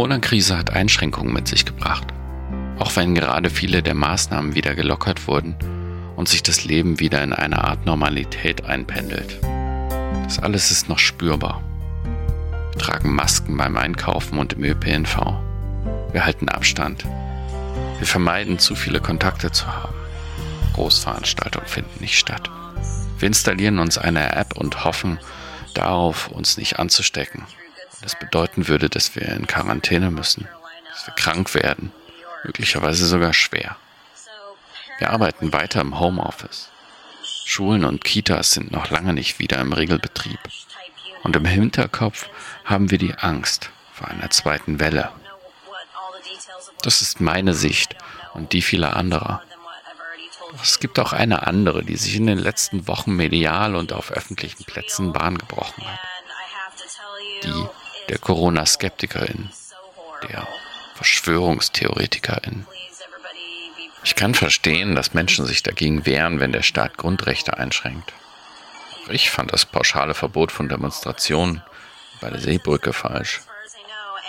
Corona-Krise hat Einschränkungen mit sich gebracht. Auch wenn gerade viele der Maßnahmen wieder gelockert wurden und sich das Leben wieder in eine Art Normalität einpendelt. Das alles ist noch spürbar. Wir tragen Masken beim Einkaufen und im ÖPNV. Wir halten Abstand. Wir vermeiden zu viele Kontakte zu haben. Großveranstaltungen finden nicht statt. Wir installieren uns eine App und hoffen darauf, uns nicht anzustecken. Das bedeuten würde, dass wir in Quarantäne müssen, dass wir krank werden, möglicherweise sogar schwer. Wir arbeiten weiter im Homeoffice. Schulen und Kitas sind noch lange nicht wieder im Regelbetrieb. Und im Hinterkopf haben wir die Angst vor einer zweiten Welle. Das ist meine Sicht und die vieler anderer. Es gibt auch eine andere, die sich in den letzten Wochen medial und auf öffentlichen Plätzen Bahn gebrochen hat. Die der Corona-Skeptikerin, der Verschwörungstheoretikerin. Ich kann verstehen, dass Menschen sich dagegen wehren, wenn der Staat Grundrechte einschränkt. Auch ich fand das pauschale Verbot von Demonstrationen bei der Seebrücke falsch.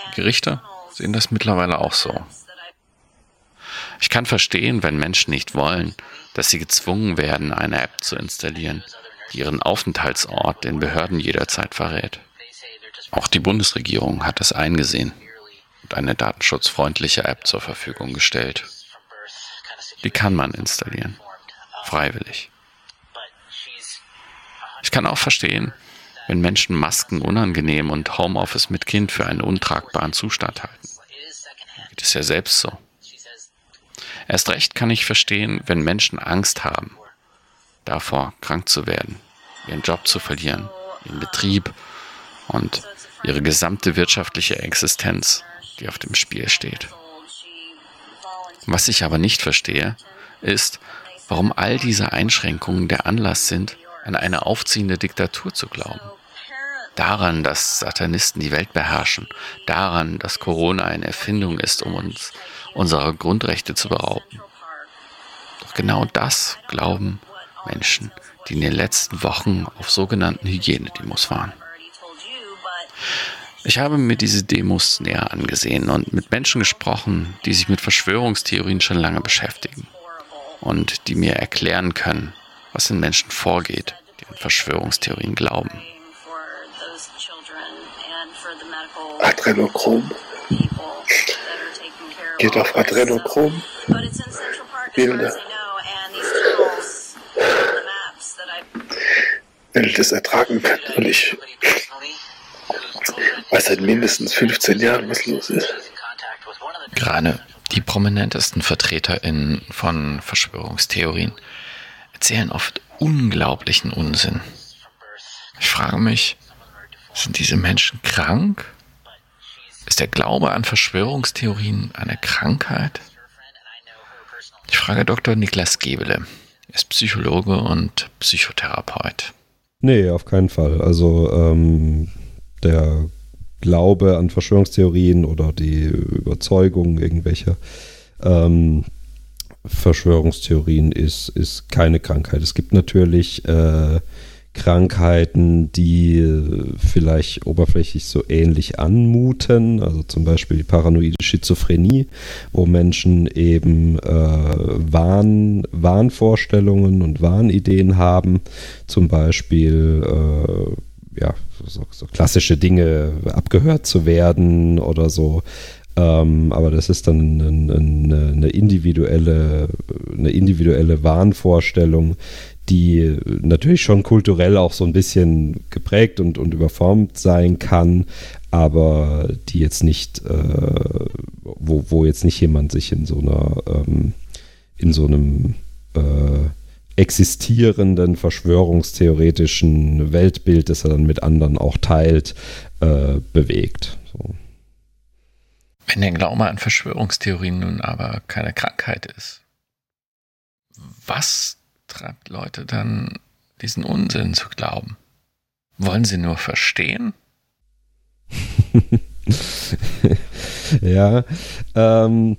Die Gerichte sehen das mittlerweile auch so. Ich kann verstehen, wenn Menschen nicht wollen, dass sie gezwungen werden, eine App zu installieren, die ihren Aufenthaltsort den Behörden jederzeit verrät. Auch die Bundesregierung hat es eingesehen und eine datenschutzfreundliche App zur Verfügung gestellt. Die kann man installieren, freiwillig. Ich kann auch verstehen, wenn Menschen Masken unangenehm und Homeoffice mit Kind für einen untragbaren Zustand halten. Geht es ja selbst so. Erst recht kann ich verstehen, wenn Menschen Angst haben, davor krank zu werden, ihren Job zu verlieren, ihren Betrieb und ihre gesamte wirtschaftliche Existenz, die auf dem Spiel steht. Was ich aber nicht verstehe, ist, warum all diese Einschränkungen der Anlass sind, an eine aufziehende Diktatur zu glauben. Daran, dass Satanisten die Welt beherrschen, daran, dass Corona eine Erfindung ist, um uns unserer Grundrechte zu berauben. Doch genau das glauben Menschen, die in den letzten Wochen auf sogenannten Hygienedemos waren. Ich habe mir diese Demos näher angesehen und mit Menschen gesprochen, die sich mit Verschwörungstheorien schon lange beschäftigen und die mir erklären können, was in Menschen vorgeht, die an Verschwörungstheorien glauben. Adrenochrom. Geht auf Adrenochrom. Bilder. Wenn ich das ertragen kann und ich weiß seit mindestens 15 Jahren, was los ist. Gerade die prominentesten VertreterInnen von Verschwörungstheorien erzählen oft unglaublichen Unsinn. Ich frage mich, sind diese Menschen krank? Ist der Glaube an Verschwörungstheorien eine Krankheit? Ich frage Dr. Niklas Gebele. Er ist Psychologe und Psychotherapeut. Nee, auf keinen Fall. Also ähm, der Glaube an Verschwörungstheorien oder die Überzeugung irgendwelcher ähm, Verschwörungstheorien ist, ist keine Krankheit. Es gibt natürlich äh, Krankheiten, die vielleicht oberflächlich so ähnlich anmuten, also zum Beispiel die paranoide Schizophrenie, wo Menschen eben äh, Wahn, Wahnvorstellungen und Wahnideen haben, zum Beispiel äh, ja, so, so, klassische Dinge abgehört zu werden oder so. Ähm, aber das ist dann eine, eine, individuelle, eine individuelle Wahnvorstellung, die natürlich schon kulturell auch so ein bisschen geprägt und, und überformt sein kann, aber die jetzt nicht, äh, wo, wo jetzt nicht jemand sich in so einer, ähm, in so einem äh, existierenden verschwörungstheoretischen Weltbild, das er dann mit anderen auch teilt, äh, bewegt. So. Wenn der Glaube an Verschwörungstheorien nun aber keine Krankheit ist, was treibt Leute dann, diesen Unsinn zu glauben? Wollen sie nur verstehen? ja, ähm,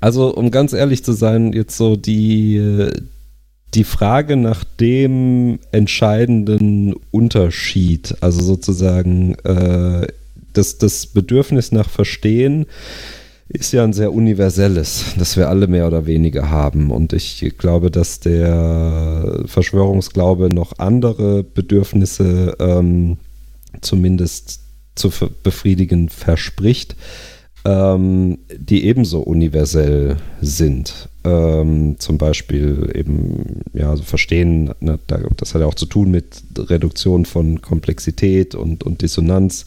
also um ganz ehrlich zu sein, jetzt so die, die Frage nach dem entscheidenden Unterschied, also sozusagen äh, das, das Bedürfnis nach Verstehen ist ja ein sehr universelles, das wir alle mehr oder weniger haben. Und ich glaube, dass der Verschwörungsglaube noch andere Bedürfnisse ähm, zumindest zu befriedigen verspricht, ähm, die ebenso universell sind. Ähm, zum Beispiel eben, ja, also verstehen, ne, das hat ja auch zu tun mit Reduktion von Komplexität und, und Dissonanz.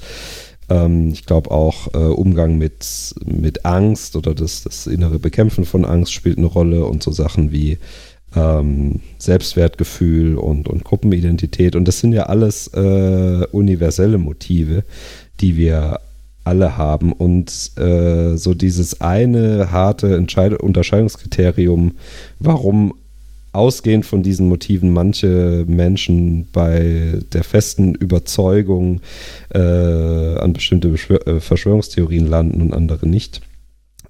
Ähm, ich glaube auch äh, Umgang mit, mit Angst oder das, das innere Bekämpfen von Angst spielt eine Rolle und so Sachen wie ähm, Selbstwertgefühl und, und Gruppenidentität. Und das sind ja alles äh, universelle Motive, die wir alle haben. Und äh, so dieses eine harte Entscheid Unterscheidungskriterium, warum ausgehend von diesen Motiven manche Menschen bei der festen Überzeugung äh, an bestimmte Beschwör äh, Verschwörungstheorien landen und andere nicht,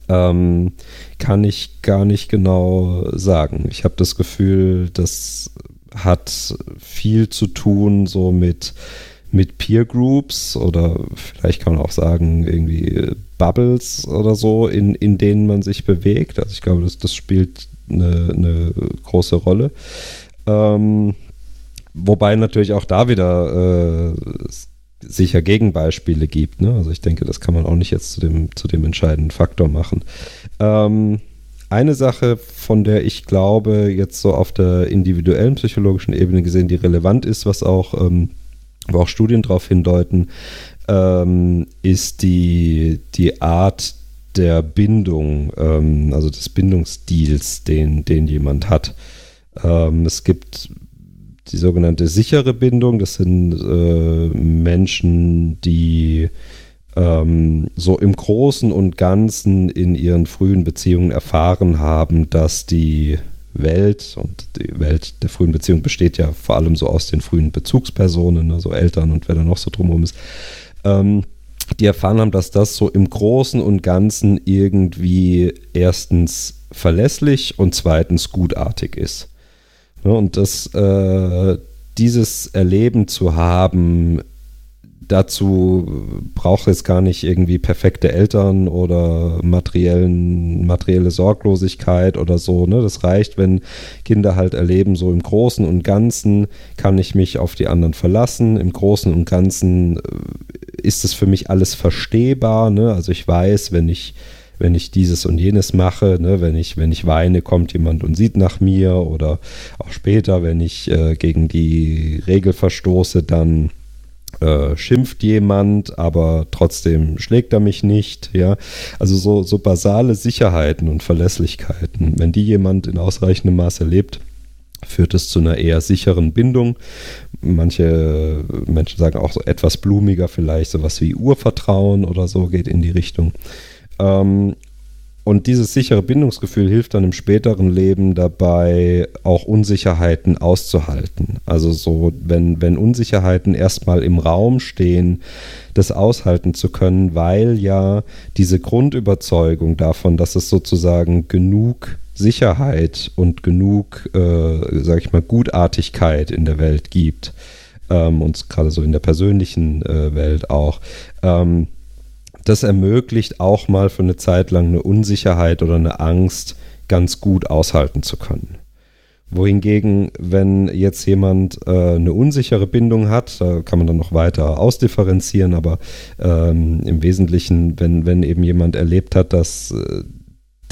ähm, kann ich gar nicht genau sagen. Ich habe das Gefühl, das hat viel zu tun so mit mit Peer Groups oder vielleicht kann man auch sagen, irgendwie Bubbles oder so, in, in denen man sich bewegt. Also ich glaube, das, das spielt eine, eine große Rolle. Ähm, wobei natürlich auch da wieder äh, sicher Gegenbeispiele gibt. Ne? Also ich denke, das kann man auch nicht jetzt zu dem, zu dem entscheidenden Faktor machen. Ähm, eine Sache, von der ich glaube, jetzt so auf der individuellen psychologischen Ebene gesehen, die relevant ist, was auch ähm, wo auch Studien darauf hindeuten, ähm, ist die, die Art der Bindung, ähm, also des Bindungsstils, den, den jemand hat. Ähm, es gibt die sogenannte sichere Bindung, das sind äh, Menschen, die ähm, so im Großen und Ganzen in ihren frühen Beziehungen erfahren haben, dass die Welt und die Welt der frühen Beziehung besteht ja vor allem so aus den frühen Bezugspersonen, also Eltern und wer da noch so drumherum ist, ähm, die erfahren haben, dass das so im Großen und Ganzen irgendwie erstens verlässlich und zweitens gutartig ist. Ja, und das, äh, dieses Erleben zu haben, dazu braucht es gar nicht irgendwie perfekte Eltern oder materiellen, materielle Sorglosigkeit oder so. Ne? Das reicht, wenn Kinder halt erleben, so im Großen und Ganzen kann ich mich auf die anderen verlassen. Im Großen und Ganzen äh, ist es für mich alles verstehbar. Ne? Also ich weiß, wenn ich wenn ich dieses und jenes mache, ne, wenn ich, wenn ich weine, kommt jemand und sieht nach mir oder auch später, wenn ich äh, gegen die Regel verstoße, dann äh, schimpft jemand, aber trotzdem schlägt er mich nicht, ja. Also so, so basale Sicherheiten und Verlässlichkeiten, wenn die jemand in ausreichendem Maß erlebt, führt es zu einer eher sicheren Bindung. Manche Menschen sagen auch so etwas blumiger vielleicht, sowas wie Urvertrauen oder so geht in die Richtung. Ähm, und dieses sichere Bindungsgefühl hilft dann im späteren Leben dabei, auch Unsicherheiten auszuhalten. Also so, wenn, wenn Unsicherheiten erstmal im Raum stehen, das aushalten zu können, weil ja diese Grundüberzeugung davon, dass es sozusagen genug Sicherheit und genug, äh, sag ich mal, Gutartigkeit in der Welt gibt, ähm, und gerade so in der persönlichen äh, Welt auch, ähm, das ermöglicht auch mal für eine Zeit lang eine Unsicherheit oder eine Angst ganz gut aushalten zu können. Wohingegen, wenn jetzt jemand äh, eine unsichere Bindung hat, da kann man dann noch weiter ausdifferenzieren, aber ähm, im Wesentlichen, wenn, wenn eben jemand erlebt hat, dass äh,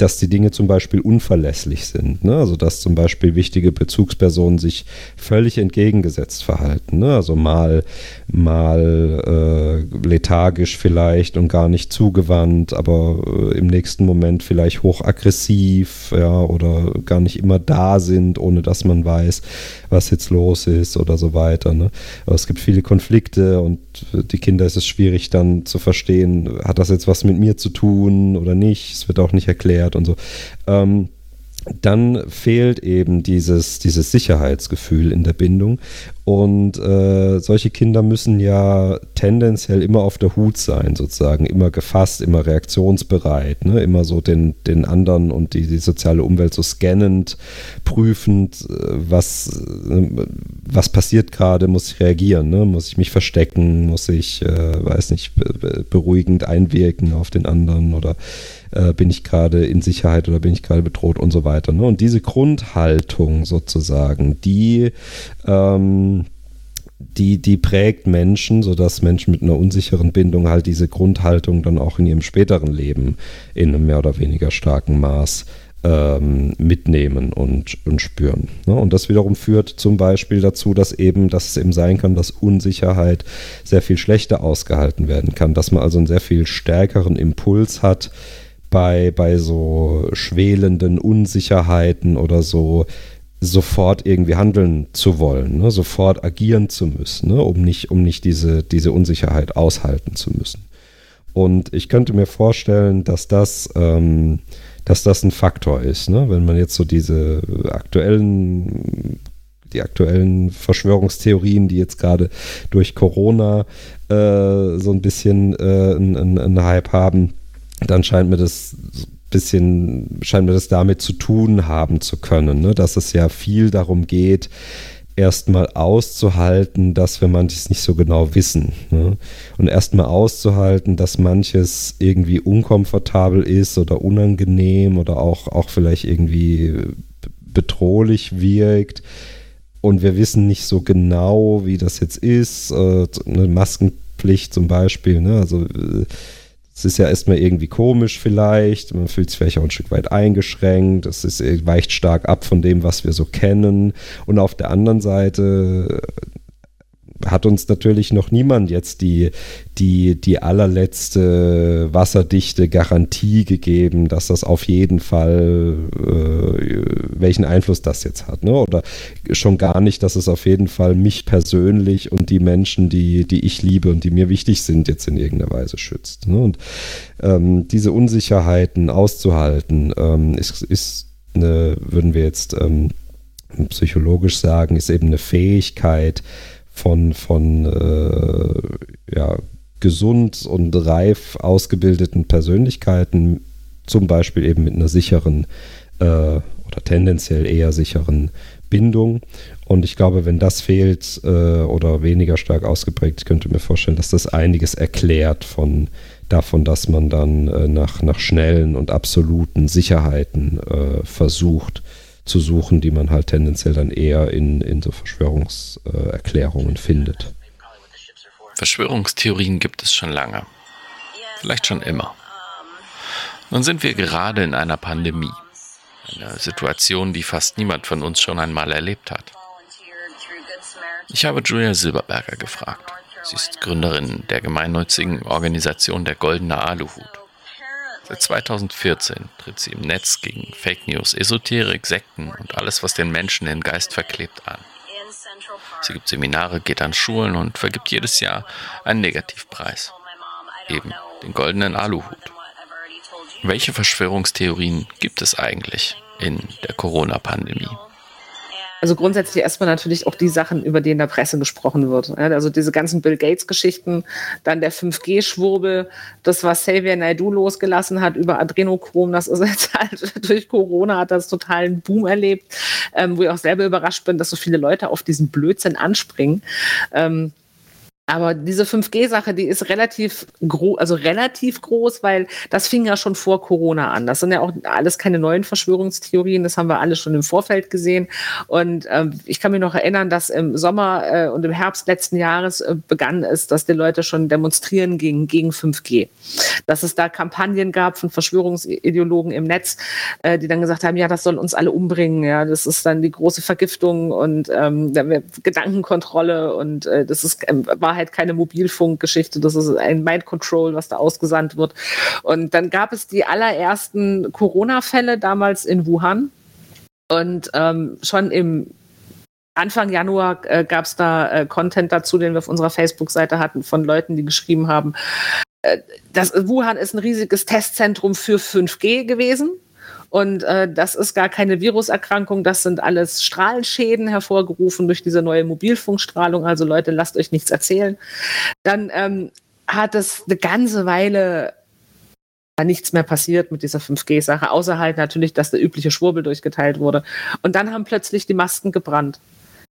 dass die Dinge zum Beispiel unverlässlich sind. Ne? Also dass zum Beispiel wichtige Bezugspersonen sich völlig entgegengesetzt verhalten. Ne? Also mal, mal äh, lethargisch vielleicht und gar nicht zugewandt, aber äh, im nächsten Moment vielleicht hochaggressiv ja, oder gar nicht immer da sind, ohne dass man weiß, was jetzt los ist oder so weiter. Ne? Aber es gibt viele Konflikte und die Kinder ist es schwierig dann zu verstehen, hat das jetzt was mit mir zu tun oder nicht. Es wird auch nicht erklärt hat und so. Ähm, dann fehlt eben dieses, dieses Sicherheitsgefühl in der Bindung. Und äh, solche Kinder müssen ja tendenziell immer auf der Hut sein, sozusagen, immer gefasst, immer reaktionsbereit, ne? immer so den, den anderen und die, die soziale Umwelt so scannend, prüfend, äh, was, äh, was passiert gerade, muss ich reagieren, ne? muss ich mich verstecken, muss ich, äh, weiß nicht, beruhigend einwirken auf den anderen oder äh, bin ich gerade in Sicherheit oder bin ich gerade bedroht und so weiter. Ne? Und diese Grundhaltung sozusagen, die ähm, die, die prägt Menschen, sodass Menschen mit einer unsicheren Bindung halt diese Grundhaltung dann auch in ihrem späteren Leben in einem mehr oder weniger starken Maß ähm, mitnehmen und, und spüren. Ne? Und das wiederum führt zum Beispiel dazu, dass eben, dass es eben sein kann, dass Unsicherheit sehr viel schlechter ausgehalten werden kann, dass man also einen sehr viel stärkeren Impuls hat, bei, bei so schwelenden Unsicherheiten oder so sofort irgendwie handeln zu wollen, ne? sofort agieren zu müssen, ne? um nicht, um nicht diese, diese Unsicherheit aushalten zu müssen. Und ich könnte mir vorstellen, dass das, ähm, dass das ein Faktor ist, ne? wenn man jetzt so diese aktuellen die aktuellen Verschwörungstheorien, die jetzt gerade durch Corona äh, so ein bisschen äh, einen, Hype haben, dann scheint mir das bisschen, scheint mir das damit zu tun haben zu können, ne? dass es ja viel darum geht, erstmal auszuhalten, dass wir manches nicht so genau wissen. Ne? Und erstmal auszuhalten, dass manches irgendwie unkomfortabel ist oder unangenehm oder auch, auch vielleicht irgendwie bedrohlich wirkt. Und wir wissen nicht so genau, wie das jetzt ist. Äh, eine Maskenpflicht zum Beispiel. Ne? Also äh, es ist ja erstmal irgendwie komisch vielleicht, man fühlt sich vielleicht auch ein Stück weit eingeschränkt, es ist, weicht stark ab von dem, was wir so kennen. Und auf der anderen Seite hat uns natürlich noch niemand jetzt die, die, die allerletzte wasserdichte Garantie gegeben, dass das auf jeden Fall, äh, welchen Einfluss das jetzt hat. Ne? Oder schon gar nicht, dass es auf jeden Fall mich persönlich und die Menschen, die, die ich liebe und die mir wichtig sind, jetzt in irgendeiner Weise schützt. Ne? Und ähm, diese Unsicherheiten auszuhalten, ähm, ist, ist eine, würden wir jetzt ähm, psychologisch sagen, ist eben eine Fähigkeit, von, von äh, ja, gesund und reif ausgebildeten Persönlichkeiten, zum Beispiel eben mit einer sicheren äh, oder tendenziell eher sicheren Bindung. Und ich glaube, wenn das fehlt äh, oder weniger stark ausgeprägt, könnte ich mir vorstellen, dass das einiges erklärt von davon, dass man dann äh, nach, nach schnellen und absoluten Sicherheiten äh, versucht, zu suchen, die man halt tendenziell dann eher in, in so Verschwörungserklärungen findet. Verschwörungstheorien gibt es schon lange. Vielleicht schon immer. Nun sind wir gerade in einer Pandemie. Eine Situation, die fast niemand von uns schon einmal erlebt hat. Ich habe Julia Silberberger gefragt. Sie ist Gründerin der gemeinnützigen Organisation der Goldene Aluhut. Seit 2014 tritt sie im Netz gegen Fake News, Esoterik, Sekten und alles, was den Menschen den Geist verklebt, an. Sie gibt Seminare, geht an Schulen und vergibt jedes Jahr einen Negativpreis. Eben den goldenen Aluhut. Welche Verschwörungstheorien gibt es eigentlich in der Corona-Pandemie? Also grundsätzlich erstmal natürlich auch die Sachen, über die in der Presse gesprochen wird. Also diese ganzen Bill Gates-Geschichten, dann der 5G-Schwurbel, das, was Xavier Naidu losgelassen hat über Adrenochrom, das ist jetzt halt durch Corona hat das totalen Boom erlebt, ähm, wo ich auch selber überrascht bin, dass so viele Leute auf diesen Blödsinn anspringen. Ähm, aber diese 5G-Sache, die ist relativ groß, also relativ groß, weil das fing ja schon vor Corona an. Das sind ja auch alles keine neuen Verschwörungstheorien, das haben wir alle schon im Vorfeld gesehen. Und ähm, ich kann mich noch erinnern, dass im Sommer äh, und im Herbst letzten Jahres äh, begann es, dass die Leute schon demonstrieren gingen gegen 5G. Dass es da Kampagnen gab von Verschwörungsideologen im Netz, äh, die dann gesagt haben, ja, das soll uns alle umbringen, ja, das ist dann die große Vergiftung und ähm, Gedankenkontrolle und äh, das ist äh, war Wahrheit keine Mobilfunkgeschichte, das ist ein Mind Control, was da ausgesandt wird. Und dann gab es die allerersten Corona-Fälle damals in Wuhan. Und ähm, schon im Anfang Januar äh, gab es da äh, Content dazu, den wir auf unserer Facebook-Seite hatten, von Leuten, die geschrieben haben, äh, das, Wuhan ist ein riesiges Testzentrum für 5G gewesen. Und äh, das ist gar keine Viruserkrankung, das sind alles Strahlenschäden hervorgerufen durch diese neue Mobilfunkstrahlung. Also Leute, lasst euch nichts erzählen. Dann ähm, hat es eine ganze Weile nichts mehr passiert mit dieser 5G-Sache, außer halt natürlich, dass der übliche Schwurbel durchgeteilt wurde. Und dann haben plötzlich die Masken gebrannt.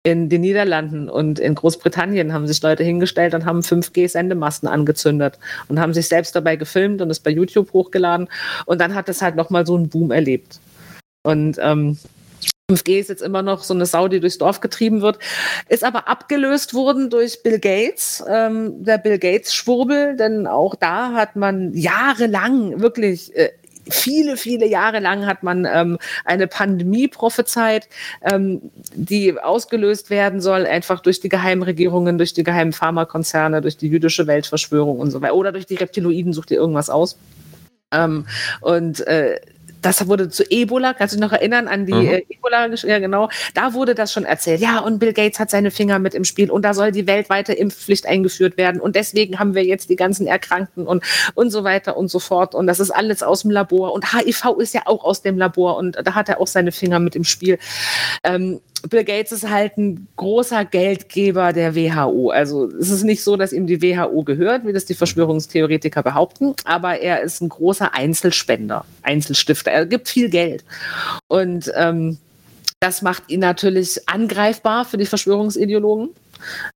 In den Niederlanden und in Großbritannien haben sich Leute hingestellt und haben 5G-Sendemasten angezündet und haben sich selbst dabei gefilmt und es bei YouTube hochgeladen. Und dann hat es halt nochmal so einen Boom erlebt. Und ähm, 5G ist jetzt immer noch so eine Sau, die durchs Dorf getrieben wird, ist aber abgelöst worden durch Bill Gates, ähm, der Bill Gates Schwurbel, denn auch da hat man jahrelang wirklich äh, viele, viele Jahre lang hat man ähm, eine Pandemie prophezeit, ähm, die ausgelöst werden soll, einfach durch die Geheimregierungen, durch die geheimen Pharmakonzerne, durch die jüdische Weltverschwörung und so weiter. Oder durch die Reptiloiden, sucht ihr irgendwas aus. Ähm, und äh, das wurde zu Ebola, kannst du dich noch erinnern an die mhm. äh, Ebola, ja genau, da wurde das schon erzählt. Ja, und Bill Gates hat seine Finger mit im Spiel und da soll die weltweite Impfpflicht eingeführt werden und deswegen haben wir jetzt die ganzen Erkrankten und, und so weiter und so fort und das ist alles aus dem Labor und HIV ist ja auch aus dem Labor und da hat er auch seine Finger mit im Spiel. Ähm, Bill Gates ist halt ein großer Geldgeber der WHO. Also es ist nicht so, dass ihm die WHO gehört, wie das die Verschwörungstheoretiker behaupten, aber er ist ein großer Einzelspender, Einzelstifter. Er gibt viel Geld. Und ähm, das macht ihn natürlich angreifbar für die Verschwörungsideologen.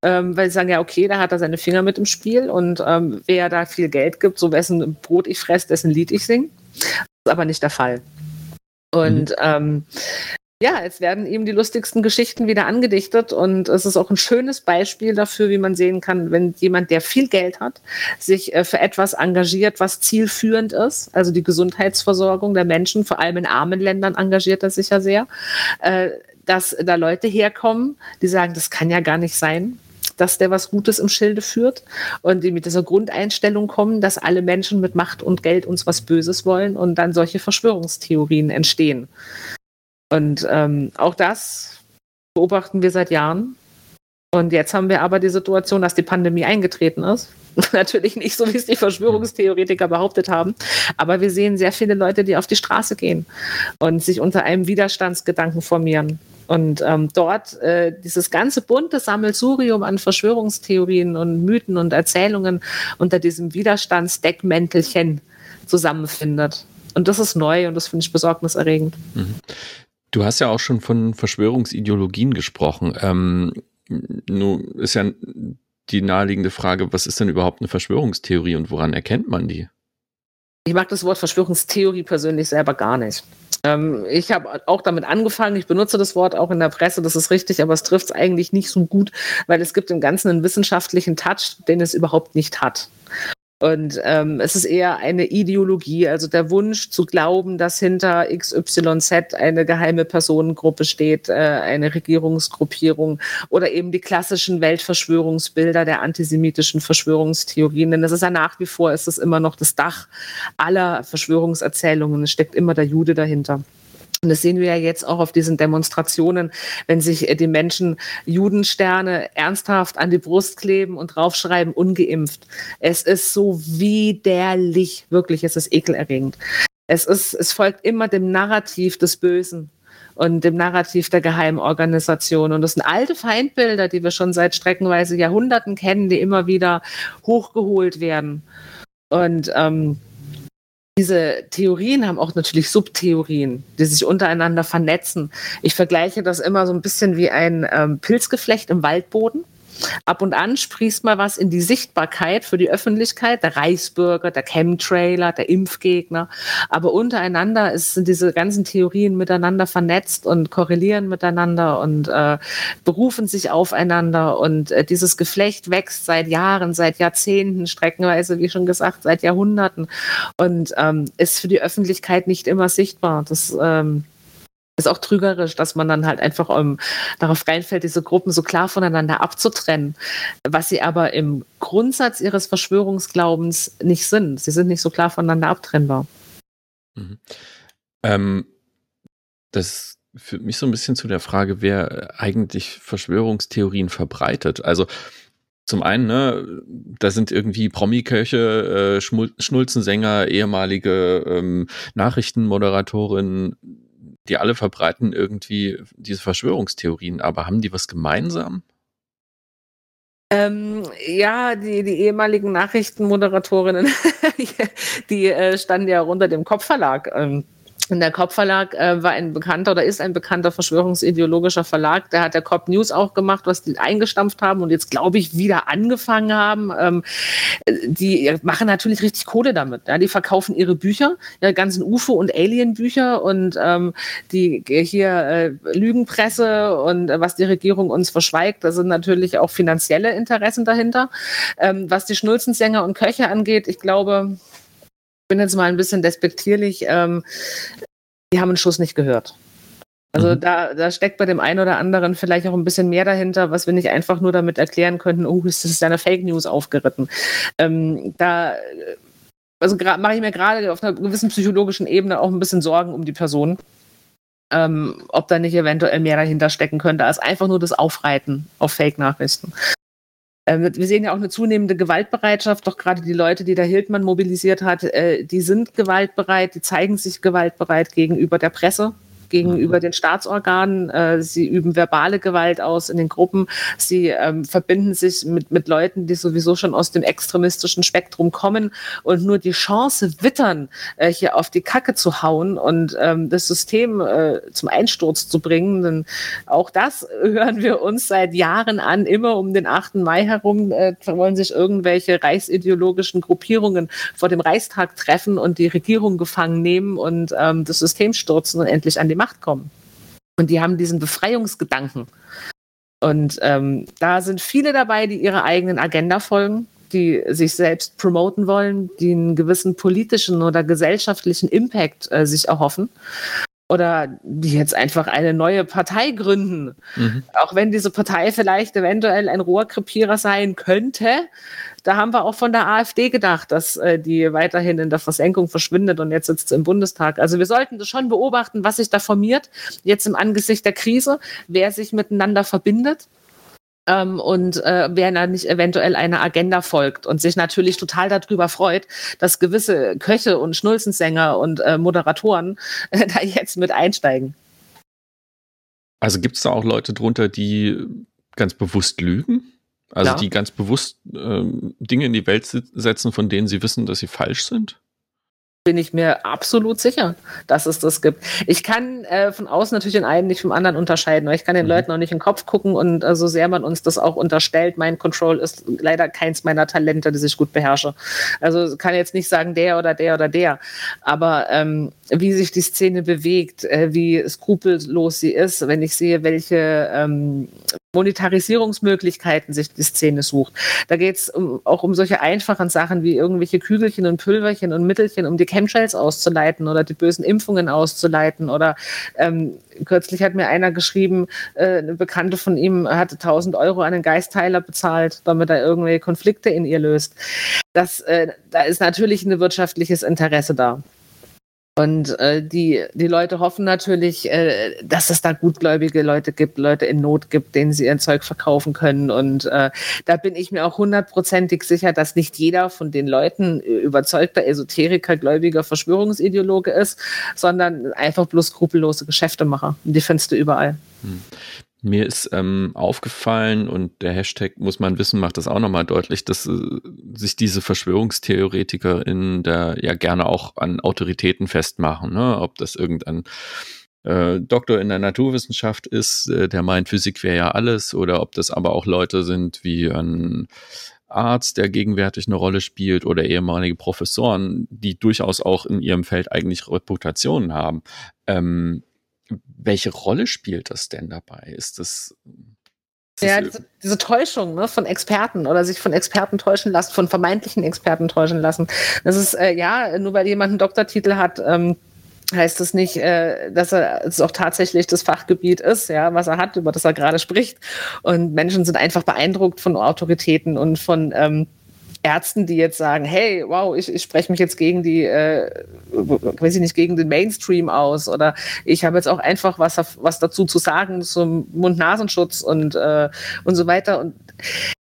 Ähm, weil sie sagen, ja, okay, da hat er seine Finger mit im Spiel und ähm, wer da viel Geld gibt, so wessen Brot ich fresse, dessen Lied ich singe. Das ist aber nicht der Fall. Und mhm. ähm, ja, es werden ihm die lustigsten Geschichten wieder angedichtet und es ist auch ein schönes Beispiel dafür, wie man sehen kann, wenn jemand, der viel Geld hat, sich äh, für etwas engagiert, was zielführend ist, also die Gesundheitsversorgung der Menschen, vor allem in armen Ländern engagiert er sich ja sehr, äh, dass da Leute herkommen, die sagen, das kann ja gar nicht sein, dass der was Gutes im Schilde führt und die mit dieser Grundeinstellung kommen, dass alle Menschen mit Macht und Geld uns was Böses wollen und dann solche Verschwörungstheorien entstehen. Und ähm, auch das beobachten wir seit Jahren. Und jetzt haben wir aber die Situation, dass die Pandemie eingetreten ist. Natürlich nicht so, wie es die Verschwörungstheoretiker behauptet haben. Aber wir sehen sehr viele Leute, die auf die Straße gehen und sich unter einem Widerstandsgedanken formieren. Und ähm, dort äh, dieses ganze bunte Sammelsurium an Verschwörungstheorien und Mythen und Erzählungen unter diesem Widerstandsdeckmäntelchen zusammenfindet. Und das ist neu und das finde ich besorgniserregend. Mhm. Du hast ja auch schon von Verschwörungsideologien gesprochen. Ähm, nun ist ja die naheliegende Frage, was ist denn überhaupt eine Verschwörungstheorie und woran erkennt man die? Ich mag das Wort Verschwörungstheorie persönlich selber gar nicht. Ähm, ich habe auch damit angefangen, ich benutze das Wort auch in der Presse, das ist richtig, aber es trifft es eigentlich nicht so gut, weil es gibt im Ganzen einen wissenschaftlichen Touch, den es überhaupt nicht hat. Und ähm, es ist eher eine Ideologie, also der Wunsch zu glauben, dass hinter XYZ eine geheime Personengruppe steht, äh, eine Regierungsgruppierung oder eben die klassischen Weltverschwörungsbilder der antisemitischen Verschwörungstheorien. Denn das ist ja nach wie vor, ist es immer noch das Dach aller Verschwörungserzählungen. Es steckt immer der Jude dahinter. Und das sehen wir ja jetzt auch auf diesen Demonstrationen, wenn sich äh, die Menschen Judensterne ernsthaft an die Brust kleben und draufschreiben, ungeimpft. Es ist so widerlich, wirklich, es ist ekelerregend. Es, ist, es folgt immer dem Narrativ des Bösen und dem Narrativ der Geheimorganisation. Und das sind alte Feindbilder, die wir schon seit streckenweise Jahrhunderten kennen, die immer wieder hochgeholt werden. Und ähm, diese Theorien haben auch natürlich Subtheorien, die sich untereinander vernetzen. Ich vergleiche das immer so ein bisschen wie ein ähm, Pilzgeflecht im Waldboden. Ab und an sprießt mal was in die Sichtbarkeit für die Öffentlichkeit, der Reichsbürger, der Chemtrailer, der Impfgegner. Aber untereinander ist, sind diese ganzen Theorien miteinander vernetzt und korrelieren miteinander und äh, berufen sich aufeinander. Und äh, dieses Geflecht wächst seit Jahren, seit Jahrzehnten, streckenweise, wie schon gesagt, seit Jahrhunderten und ähm, ist für die Öffentlichkeit nicht immer sichtbar. Das ähm, ist auch trügerisch, dass man dann halt einfach um, ähm, darauf reinfällt, diese Gruppen so klar voneinander abzutrennen, was sie aber im Grundsatz ihres Verschwörungsglaubens nicht sind. Sie sind nicht so klar voneinander abtrennbar. Mhm. Ähm, das führt mich so ein bisschen zu der Frage, wer eigentlich Verschwörungstheorien verbreitet. Also zum einen, ne, da sind irgendwie Promi-Köche, äh, Schnulzensänger, ehemalige ähm, Nachrichtenmoderatorinnen, die alle verbreiten irgendwie diese Verschwörungstheorien, aber haben die was gemeinsam? Ähm, ja, die, die ehemaligen Nachrichtenmoderatorinnen, die äh, standen ja unter dem Kopfverlag. Ähm, und der Kopfverlag äh, war ein bekannter oder ist ein bekannter verschwörungsideologischer Verlag. Der hat der Cop News auch gemacht, was die eingestampft haben und jetzt, glaube ich, wieder angefangen haben. Ähm, die machen natürlich richtig Kohle damit. Ja? Die verkaufen ihre Bücher, ihre ganzen UFO- und Alien-Bücher und ähm, die hier äh, Lügenpresse und äh, was die Regierung uns verschweigt, da sind natürlich auch finanzielle Interessen dahinter. Ähm, was die Schnulzensänger und Köche angeht, ich glaube, bin jetzt mal ein bisschen despektierlich, ähm, die haben einen Schuss nicht gehört. Also mhm. da, da steckt bei dem einen oder anderen vielleicht auch ein bisschen mehr dahinter, was wir nicht einfach nur damit erklären könnten, oh, ist das eine Fake News aufgeritten. Ähm, da also mache ich mir gerade auf einer gewissen psychologischen Ebene auch ein bisschen Sorgen um die Person. Ähm, ob da nicht eventuell mehr dahinter stecken könnte, als einfach nur das Aufreiten auf Fake-Nachrichten. Ähm, wir sehen ja auch eine zunehmende Gewaltbereitschaft, doch gerade die Leute, die der Hildmann mobilisiert hat, äh, die sind gewaltbereit, die zeigen sich gewaltbereit gegenüber der Presse, gegenüber den Staatsorganen. Äh, sie üben verbale Gewalt aus in den Gruppen. Sie ähm, verbinden sich mit, mit Leuten, die sowieso schon aus dem extremistischen Spektrum kommen und nur die Chance wittern, äh, hier auf die Kacke zu hauen und ähm, das System äh, zum Einsturz zu bringen. Denn auch das hören wir uns seit Jahren an. Immer um den 8. Mai herum äh, wollen sich irgendwelche reichsideologischen Gruppierungen vor dem Reichstag treffen und die Regierung gefangen nehmen und ähm, das System stürzen und endlich an die Macht kommen. Und die haben diesen Befreiungsgedanken. Und ähm, da sind viele dabei, die ihrer eigenen Agenda folgen, die sich selbst promoten wollen, die einen gewissen politischen oder gesellschaftlichen Impact äh, sich erhoffen oder die jetzt einfach eine neue Partei gründen. Mhm. Auch wenn diese Partei vielleicht eventuell ein Rohrkrepierer sein könnte, da haben wir auch von der AfD gedacht, dass äh, die weiterhin in der Versenkung verschwindet und jetzt sitzt sie im Bundestag. Also wir sollten das schon beobachten, was sich da formiert, jetzt im Angesicht der Krise, wer sich miteinander verbindet ähm, und äh, wer da nicht eventuell einer Agenda folgt und sich natürlich total darüber freut, dass gewisse Köche und Schnulzensänger und äh, Moderatoren äh, da jetzt mit einsteigen. Also gibt es da auch Leute drunter, die ganz bewusst lügen? Also ja. die ganz bewusst ähm, Dinge in die Welt setzen, von denen sie wissen, dass sie falsch sind? Bin ich mir absolut sicher, dass es das gibt. Ich kann äh, von außen natürlich den einen nicht vom anderen unterscheiden, weil ich kann den mhm. Leuten auch nicht in den Kopf gucken und äh, so sehr man uns das auch unterstellt, mein Control ist leider keins meiner Talente, die ich gut beherrsche. Also kann jetzt nicht sagen der oder der oder der, aber ähm, wie sich die Szene bewegt, äh, wie skrupellos sie ist, wenn ich sehe, welche ähm, Monetarisierungsmöglichkeiten sich die Szene sucht. Da geht es um, auch um solche einfachen Sachen wie irgendwelche Kügelchen und Pülverchen und Mittelchen, um die Chemtrails auszuleiten oder die bösen Impfungen auszuleiten. Oder ähm, kürzlich hat mir einer geschrieben, äh, eine Bekannte von ihm hatte 1000 Euro an einen Geistheiler bezahlt, damit er irgendwelche Konflikte in ihr löst. Das, äh, da ist natürlich ein wirtschaftliches Interesse da. Und äh, die, die Leute hoffen natürlich, äh, dass es da gutgläubige Leute gibt, Leute in Not gibt, denen sie ihr Zeug verkaufen können. Und äh, da bin ich mir auch hundertprozentig sicher, dass nicht jeder von den Leuten überzeugter Esoteriker, gläubiger Verschwörungsideologe ist, sondern einfach bloß skrupellose Geschäftemacher. Und die findest du überall. Hm. Mir ist ähm, aufgefallen und der Hashtag muss man wissen, macht das auch nochmal deutlich, dass äh, sich diese Verschwörungstheoretiker in der ja gerne auch an Autoritäten festmachen, ne? ob das irgendein äh, Doktor in der Naturwissenschaft ist, äh, der meint, Physik wäre ja alles, oder ob das aber auch Leute sind wie ein Arzt, der gegenwärtig eine Rolle spielt, oder ehemalige Professoren, die durchaus auch in ihrem Feld eigentlich Reputationen haben. Ähm, welche Rolle spielt das denn dabei? Ist das. ja, diese, diese, Täuschung ne, von Experten oder sich von Experten täuschen lassen, von vermeintlichen Experten täuschen lassen. Das ist, äh, ja, nur weil jemand einen Doktortitel hat, ähm, heißt das nicht, äh, dass er es auch tatsächlich das Fachgebiet ist, ja, was er hat, über das er gerade spricht. Und Menschen sind einfach beeindruckt von Autoritäten und von ähm, Ärzten, die jetzt sagen, hey, wow, ich, ich spreche mich jetzt gegen die, äh, weiß ich nicht, gegen den Mainstream aus oder ich habe jetzt auch einfach was, was dazu zu sagen zum Mund-Nasenschutz und, äh, und so weiter. Und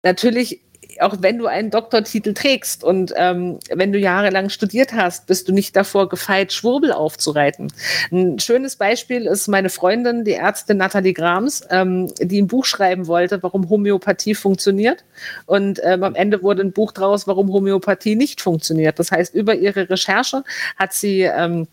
natürlich auch wenn du einen Doktortitel trägst und ähm, wenn du jahrelang studiert hast, bist du nicht davor gefeit, Schwurbel aufzureiten. Ein schönes Beispiel ist meine Freundin, die Ärztin Nathalie Grams, ähm, die ein Buch schreiben wollte, warum Homöopathie funktioniert. Und ähm, am Ende wurde ein Buch draus, warum Homöopathie nicht funktioniert. Das heißt, über ihre Recherche hat sie ähm,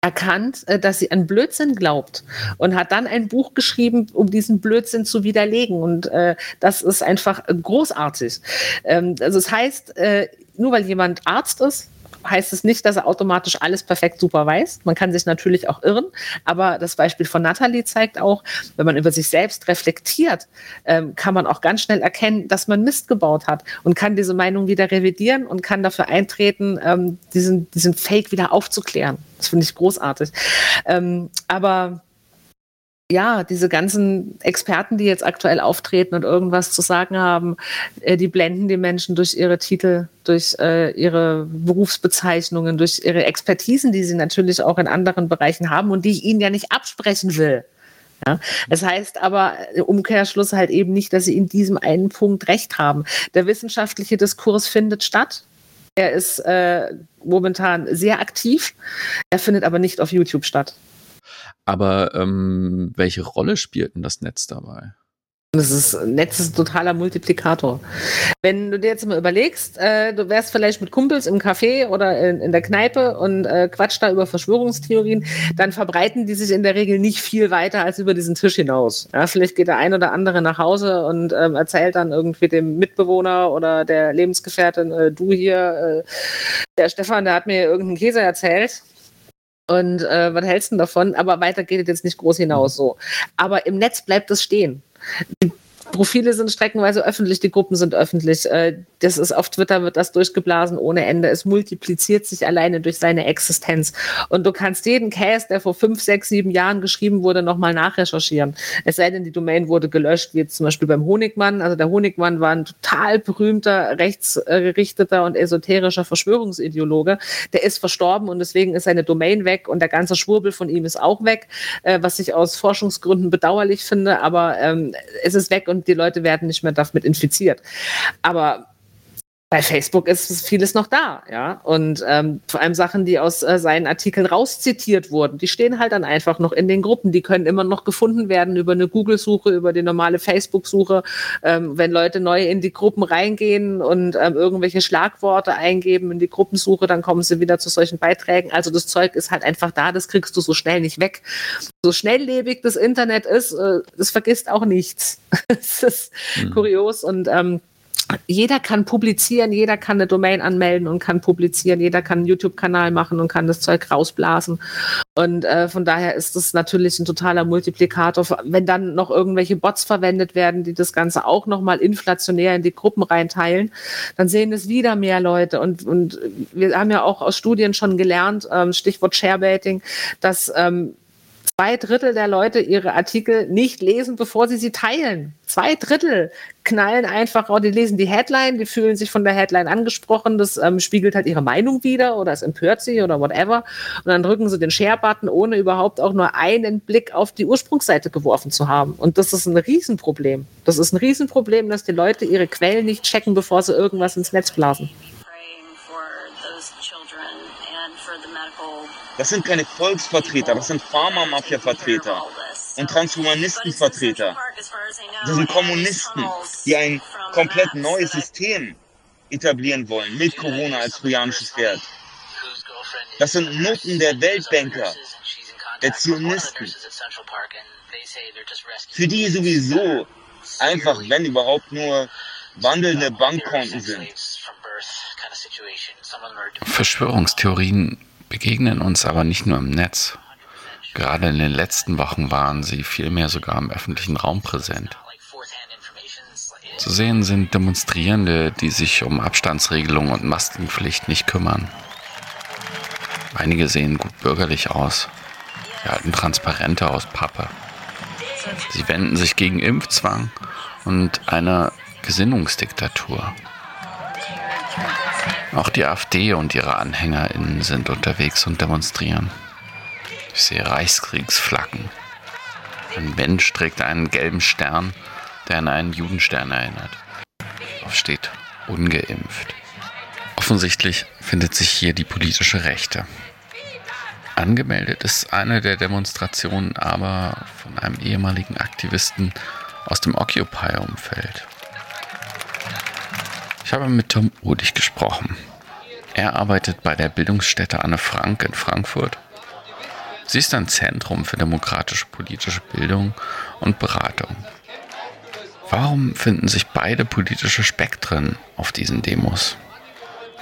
erkannt, äh, dass sie an Blödsinn glaubt und hat dann ein Buch geschrieben, um diesen Blödsinn zu widerlegen. Und äh, das ist einfach großartig. Ähm, also es das heißt, äh, nur weil jemand Arzt ist, heißt es nicht, dass er automatisch alles perfekt super weiß. Man kann sich natürlich auch irren, aber das Beispiel von Nathalie zeigt auch, wenn man über sich selbst reflektiert, ähm, kann man auch ganz schnell erkennen, dass man Mist gebaut hat und kann diese Meinung wieder revidieren und kann dafür eintreten, ähm, diesen, diesen Fake wieder aufzuklären. Das finde ich großartig. Ähm, aber ja, diese ganzen Experten, die jetzt aktuell auftreten und irgendwas zu sagen haben, äh, die blenden die Menschen durch ihre Titel, durch äh, ihre Berufsbezeichnungen, durch ihre Expertisen, die sie natürlich auch in anderen Bereichen haben und die ich ihnen ja nicht absprechen will. Ja, das heißt aber äh, Umkehrschluss halt eben nicht, dass sie in diesem einen Punkt recht haben. Der wissenschaftliche Diskurs findet statt. Er ist äh, momentan sehr aktiv. Er findet aber nicht auf YouTube statt. Aber ähm, welche Rolle spielt denn das Netz dabei? Das ist, Netz ist ein totaler Multiplikator. Wenn du dir jetzt mal überlegst, äh, du wärst vielleicht mit Kumpels im Café oder in, in der Kneipe und äh, quatscht da über Verschwörungstheorien, dann verbreiten die sich in der Regel nicht viel weiter als über diesen Tisch hinaus. Ja, vielleicht geht der ein oder andere nach Hause und ähm, erzählt dann irgendwie dem Mitbewohner oder der Lebensgefährtin, äh, du hier, äh, der Stefan, der hat mir irgendeinen Käse erzählt und äh, was hältst du davon? Aber weiter geht es jetzt nicht groß hinaus so. Aber im Netz bleibt es stehen. Profile sind streckenweise öffentlich, die Gruppen sind öffentlich. Äh, das ist auf Twitter wird das durchgeblasen ohne Ende. Es multipliziert sich alleine durch seine Existenz. Und du kannst jeden Case, der vor fünf, sechs, sieben Jahren geschrieben wurde, nochmal nachrecherchieren. Es sei denn, die Domain wurde gelöscht, wie jetzt zum Beispiel beim Honigmann. Also der Honigmann war ein total berühmter, rechtsgerichteter und esoterischer Verschwörungsideologe. Der ist verstorben und deswegen ist seine Domain weg und der ganze Schwurbel von ihm ist auch weg, äh, was ich aus Forschungsgründen bedauerlich finde. Aber ähm, es ist weg und die Leute werden nicht mehr damit infiziert. Aber bei Facebook ist vieles noch da, ja. Und ähm, vor allem Sachen, die aus äh, seinen Artikeln rauszitiert wurden, die stehen halt dann einfach noch in den Gruppen. Die können immer noch gefunden werden über eine Google-Suche, über die normale Facebook-Suche. Ähm, wenn Leute neu in die Gruppen reingehen und ähm, irgendwelche Schlagworte eingeben in die Gruppensuche, dann kommen sie wieder zu solchen Beiträgen. Also das Zeug ist halt einfach da, das kriegst du so schnell nicht weg. So schnelllebig das Internet ist, äh, das vergisst auch nichts. das ist mhm. kurios und ähm, jeder kann publizieren, jeder kann eine Domain anmelden und kann publizieren, jeder kann einen YouTube-Kanal machen und kann das Zeug rausblasen. Und äh, von daher ist das natürlich ein totaler Multiplikator. Wenn dann noch irgendwelche Bots verwendet werden, die das Ganze auch nochmal inflationär in die Gruppen reinteilen, dann sehen es wieder mehr Leute. Und, und wir haben ja auch aus Studien schon gelernt, ähm, Stichwort Sharebaiting, dass ähm, zwei Drittel der Leute ihre Artikel nicht lesen, bevor sie sie teilen. Zwei Drittel knallen einfach, oh, die lesen die Headline, die fühlen sich von der Headline angesprochen, das ähm, spiegelt halt ihre Meinung wieder oder es empört sie oder whatever. Und dann drücken sie den Share-Button, ohne überhaupt auch nur einen Blick auf die Ursprungsseite geworfen zu haben. Und das ist ein Riesenproblem. Das ist ein Riesenproblem, dass die Leute ihre Quellen nicht checken, bevor sie irgendwas ins Netz blasen. Das sind keine Volksvertreter, das sind Pharma-Mafia-Vertreter und Transhumanisten-Vertreter. Das sind Kommunisten, die ein komplett neues System etablieren wollen, mit Corona als trojanisches Pferd. Das sind Noten der Weltbanker, der Zionisten. Für die sowieso einfach, wenn überhaupt nur wandelnde Bankkonten sind. Verschwörungstheorien begegnen uns aber nicht nur im Netz. Gerade in den letzten Wochen waren sie vielmehr sogar im öffentlichen Raum präsent. Zu sehen sind Demonstrierende, die sich um Abstandsregelung und Maskenpflicht nicht kümmern. Einige sehen gut bürgerlich aus. Sie halten Transparente aus Pappe. Sie wenden sich gegen Impfzwang und eine Gesinnungsdiktatur. Auch die AfD und ihre AnhängerInnen sind unterwegs und demonstrieren. Ich sehe Reichskriegsflaggen. Ein Mensch trägt einen gelben Stern, der an einen Judenstern erinnert. Darauf steht ungeimpft. Offensichtlich findet sich hier die politische Rechte. Angemeldet ist eine der Demonstrationen aber von einem ehemaligen Aktivisten aus dem Occupy-Umfeld. Ich habe mit Tom Udig gesprochen. Er arbeitet bei der Bildungsstätte Anne Frank in Frankfurt. Sie ist ein Zentrum für demokratische politische Bildung und Beratung. Warum finden sich beide politische Spektren auf diesen Demos?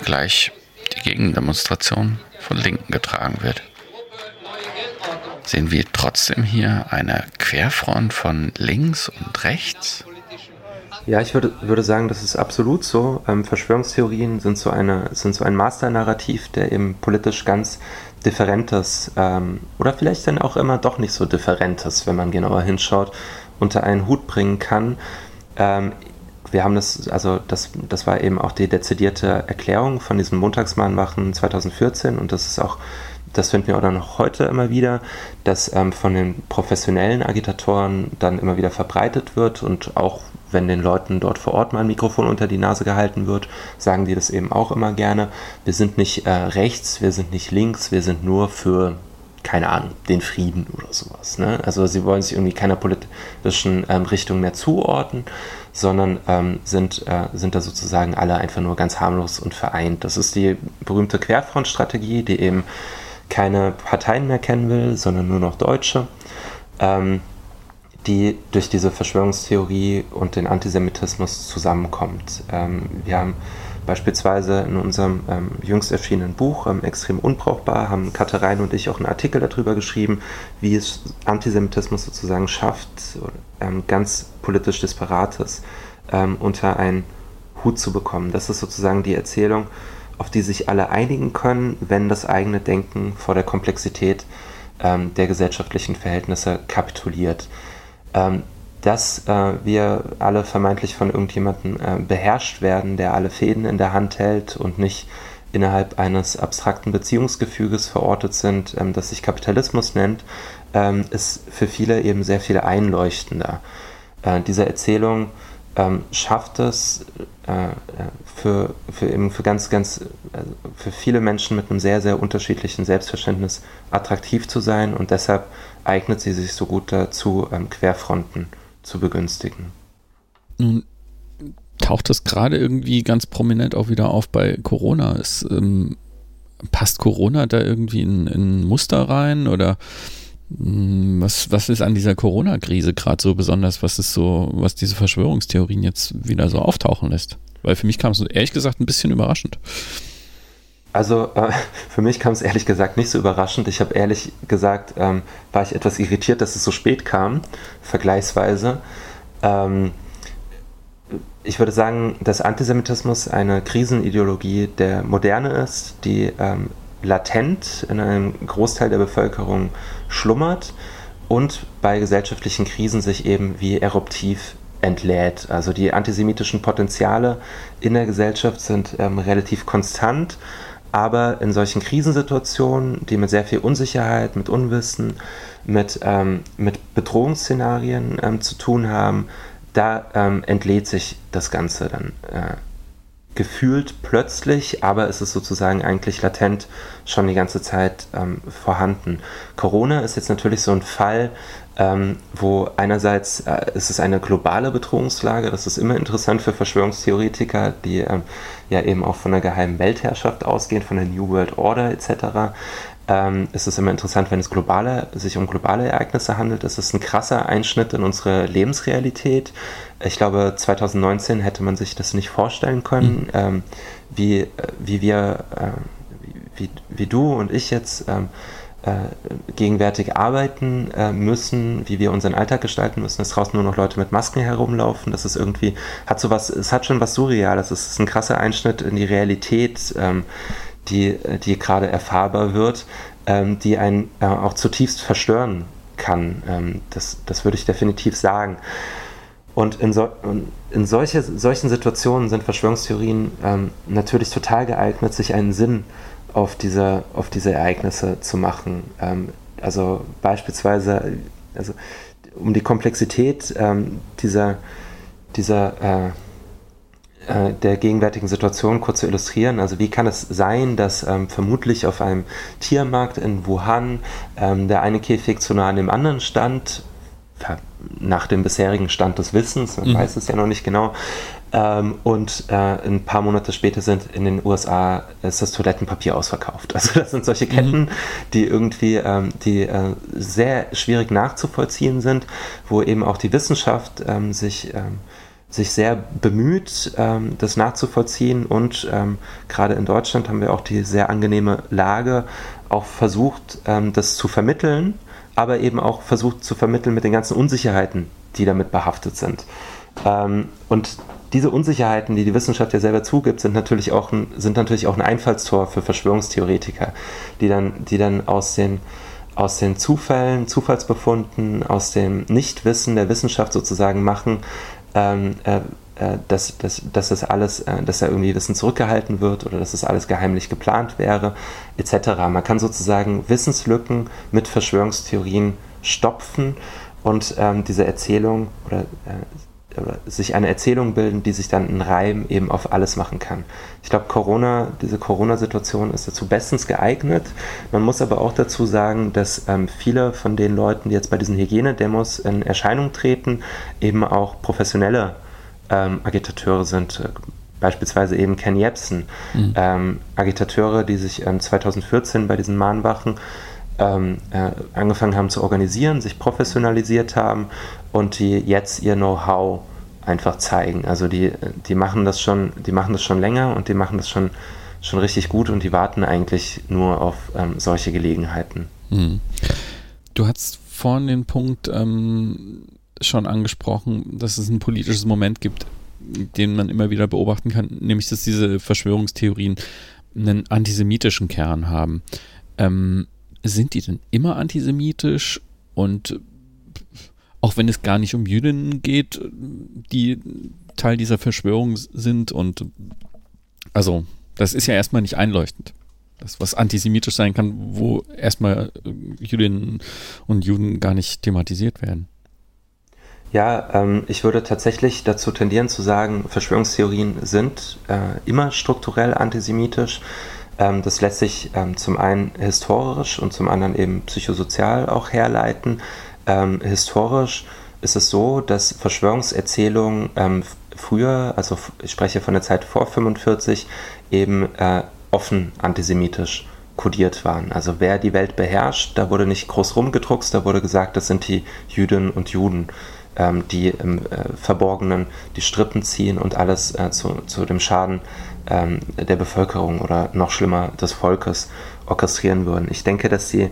Gleich die Gegendemonstration von Linken getragen wird. Sehen wir trotzdem hier eine Querfront von links und rechts? Ja, ich würde, würde sagen, das ist absolut so. Ähm, Verschwörungstheorien sind so, eine, sind so ein Masternarrativ, der eben politisch ganz differentes ähm, oder vielleicht dann auch immer doch nicht so differentes, wenn man genauer hinschaut, unter einen Hut bringen kann. Ähm, wir haben das, also das, das war eben auch die dezidierte Erklärung von diesem Montagsmahnwachen 2014 und das ist auch das finden wir auch noch heute immer wieder, dass ähm, von den professionellen Agitatoren dann immer wieder verbreitet wird und auch wenn den Leuten dort vor Ort mal ein Mikrofon unter die Nase gehalten wird, sagen die das eben auch immer gerne. Wir sind nicht äh, rechts, wir sind nicht links, wir sind nur für, keine Ahnung, den Frieden oder sowas. Ne? Also sie wollen sich irgendwie keiner politischen ähm, Richtung mehr zuordnen, sondern ähm, sind, äh, sind da sozusagen alle einfach nur ganz harmlos und vereint. Das ist die berühmte Querfrontstrategie, die eben keine Parteien mehr kennen will, sondern nur noch Deutsche, ähm, die durch diese Verschwörungstheorie und den Antisemitismus zusammenkommt. Ähm, wir haben beispielsweise in unserem ähm, jüngst erschienenen Buch ähm, Extrem Unbrauchbar, haben Katharein und ich auch einen Artikel darüber geschrieben, wie es Antisemitismus sozusagen schafft, ähm, ganz politisch Disparates ähm, unter einen Hut zu bekommen. Das ist sozusagen die Erzählung, auf die sich alle einigen können, wenn das eigene Denken vor der Komplexität ähm, der gesellschaftlichen Verhältnisse kapituliert. Ähm, dass äh, wir alle vermeintlich von irgendjemandem äh, beherrscht werden, der alle Fäden in der Hand hält und nicht innerhalb eines abstrakten Beziehungsgefüges verortet sind, ähm, das sich Kapitalismus nennt, ähm, ist für viele eben sehr viel einleuchtender. Äh, diese Erzählung ähm, schafft es äh, für, für, eben für ganz, ganz, also für viele Menschen mit einem sehr, sehr unterschiedlichen Selbstverständnis attraktiv zu sein und deshalb eignet sie sich so gut dazu, ähm, Querfronten zu begünstigen. Nun taucht das gerade irgendwie ganz prominent auch wieder auf bei Corona. Ist, ähm, passt Corona da irgendwie in, in ein Muster rein oder was, was ist an dieser Corona-Krise gerade so besonders? Was ist so, was diese Verschwörungstheorien jetzt wieder so auftauchen lässt? Weil für mich kam es ehrlich gesagt ein bisschen überraschend. Also äh, für mich kam es ehrlich gesagt nicht so überraschend. Ich habe ehrlich gesagt, ähm, war ich etwas irritiert, dass es so spät kam, vergleichsweise. Ähm, ich würde sagen, dass Antisemitismus eine Krisenideologie der Moderne ist, die ähm, latent in einem Großteil der Bevölkerung schlummert und bei gesellschaftlichen Krisen sich eben wie eruptiv entlädt. Also die antisemitischen Potenziale in der Gesellschaft sind ähm, relativ konstant, aber in solchen Krisensituationen, die mit sehr viel Unsicherheit, mit Unwissen, mit, ähm, mit Bedrohungsszenarien ähm, zu tun haben, da ähm, entlädt sich das Ganze dann äh, gefühlt plötzlich, aber es ist sozusagen eigentlich latent schon die ganze Zeit ähm, vorhanden. Corona ist jetzt natürlich so ein Fall, ähm, wo einerseits äh, ist es eine globale Bedrohungslage, das ist immer interessant für Verschwörungstheoretiker, die ähm, ja eben auch von der geheimen Weltherrschaft ausgehen, von der New World Order etc ähm, ist es immer interessant, wenn es globale, sich um globale Ereignisse handelt. Es ist ein krasser Einschnitt in unsere Lebensrealität. Ich glaube, 2019 hätte man sich das nicht vorstellen können, mhm. ähm, wie, wie wir, äh, wie, wie du und ich jetzt ähm, äh, gegenwärtig arbeiten äh, müssen, wie wir unseren Alltag gestalten müssen, dass draußen nur noch Leute mit Masken herumlaufen. Das ist irgendwie, hat sowas, es hat schon was Surreales. Es ist ein krasser Einschnitt in die Realität. Ähm, die, die gerade erfahrbar wird, ähm, die einen äh, auch zutiefst verstören kann. Ähm, das, das würde ich definitiv sagen. Und in, so, in solche, solchen Situationen sind Verschwörungstheorien ähm, natürlich total geeignet, sich einen Sinn auf diese, auf diese Ereignisse zu machen. Ähm, also beispielsweise, also um die Komplexität ähm, dieser, dieser äh, äh, der gegenwärtigen Situation kurz zu illustrieren. Also wie kann es sein, dass ähm, vermutlich auf einem Tiermarkt in Wuhan ähm, der eine Käfig zu nah an dem anderen stand, nach dem bisherigen Stand des Wissens, man mhm. weiß es ja noch nicht genau, ähm, und äh, ein paar Monate später sind in den USA ist das Toilettenpapier ausverkauft. Also das sind solche Ketten, mhm. die irgendwie, ähm, die äh, sehr schwierig nachzuvollziehen sind, wo eben auch die Wissenschaft ähm, sich ähm, sich sehr bemüht, ähm, das nachzuvollziehen und ähm, gerade in Deutschland haben wir auch die sehr angenehme Lage, auch versucht, ähm, das zu vermitteln, aber eben auch versucht zu vermitteln mit den ganzen Unsicherheiten, die damit behaftet sind. Und diese Unsicherheiten, die die Wissenschaft ja selber zugibt, sind natürlich auch ein, sind natürlich auch ein Einfallstor für Verschwörungstheoretiker, die dann, die dann aus den, aus den Zufällen, Zufallsbefunden, aus dem Nichtwissen der Wissenschaft sozusagen machen, ähm, äh, äh, dass, dass, dass das alles, äh, dass da irgendwie Wissen zurückgehalten wird oder dass das alles geheimlich geplant wäre, etc. Man kann sozusagen Wissenslücken mit Verschwörungstheorien stopfen und ähm, diese Erzählung oder äh, sich eine Erzählung bilden, die sich dann in Reim eben auf alles machen kann. Ich glaube, Corona, diese Corona-Situation ist dazu bestens geeignet. Man muss aber auch dazu sagen, dass ähm, viele von den Leuten, die jetzt bei diesen Hygienedemos in Erscheinung treten, eben auch professionelle ähm, Agitateure sind. Äh, beispielsweise eben Ken Jebsen, mhm. ähm, Agitateure, die sich 2014 bei diesen Mahnwachen ähm, äh, angefangen haben zu organisieren, sich professionalisiert haben und die jetzt ihr Know-how einfach zeigen. Also die, die machen das schon, die machen das schon länger und die machen das schon, schon richtig gut und die warten eigentlich nur auf ähm, solche Gelegenheiten. Mhm. Du hast vorhin den Punkt ähm, schon angesprochen, dass es ein politisches Moment gibt, den man immer wieder beobachten kann, nämlich dass diese Verschwörungstheorien einen antisemitischen Kern haben. Ähm, sind die denn immer antisemitisch und auch wenn es gar nicht um Jüdinnen geht, die Teil dieser Verschwörung sind und also das ist ja erstmal nicht einleuchtend. Das, was antisemitisch sein kann, wo erstmal Jüdinnen und Juden gar nicht thematisiert werden. Ja, ähm, ich würde tatsächlich dazu tendieren zu sagen, Verschwörungstheorien sind äh, immer strukturell antisemitisch. Ähm, das lässt sich ähm, zum einen historisch und zum anderen eben psychosozial auch herleiten. Ähm, historisch ist es so, dass Verschwörungserzählungen früher, also ich spreche von der Zeit vor 45, eben äh, offen antisemitisch kodiert waren. Also wer die Welt beherrscht, da wurde nicht groß rumgedruckst, da wurde gesagt, das sind die Jüdinnen und Juden, ähm, die im äh, Verborgenen die Strippen ziehen und alles äh, zu, zu dem Schaden ähm, der Bevölkerung oder noch schlimmer des Volkes orchestrieren würden. Ich denke, dass die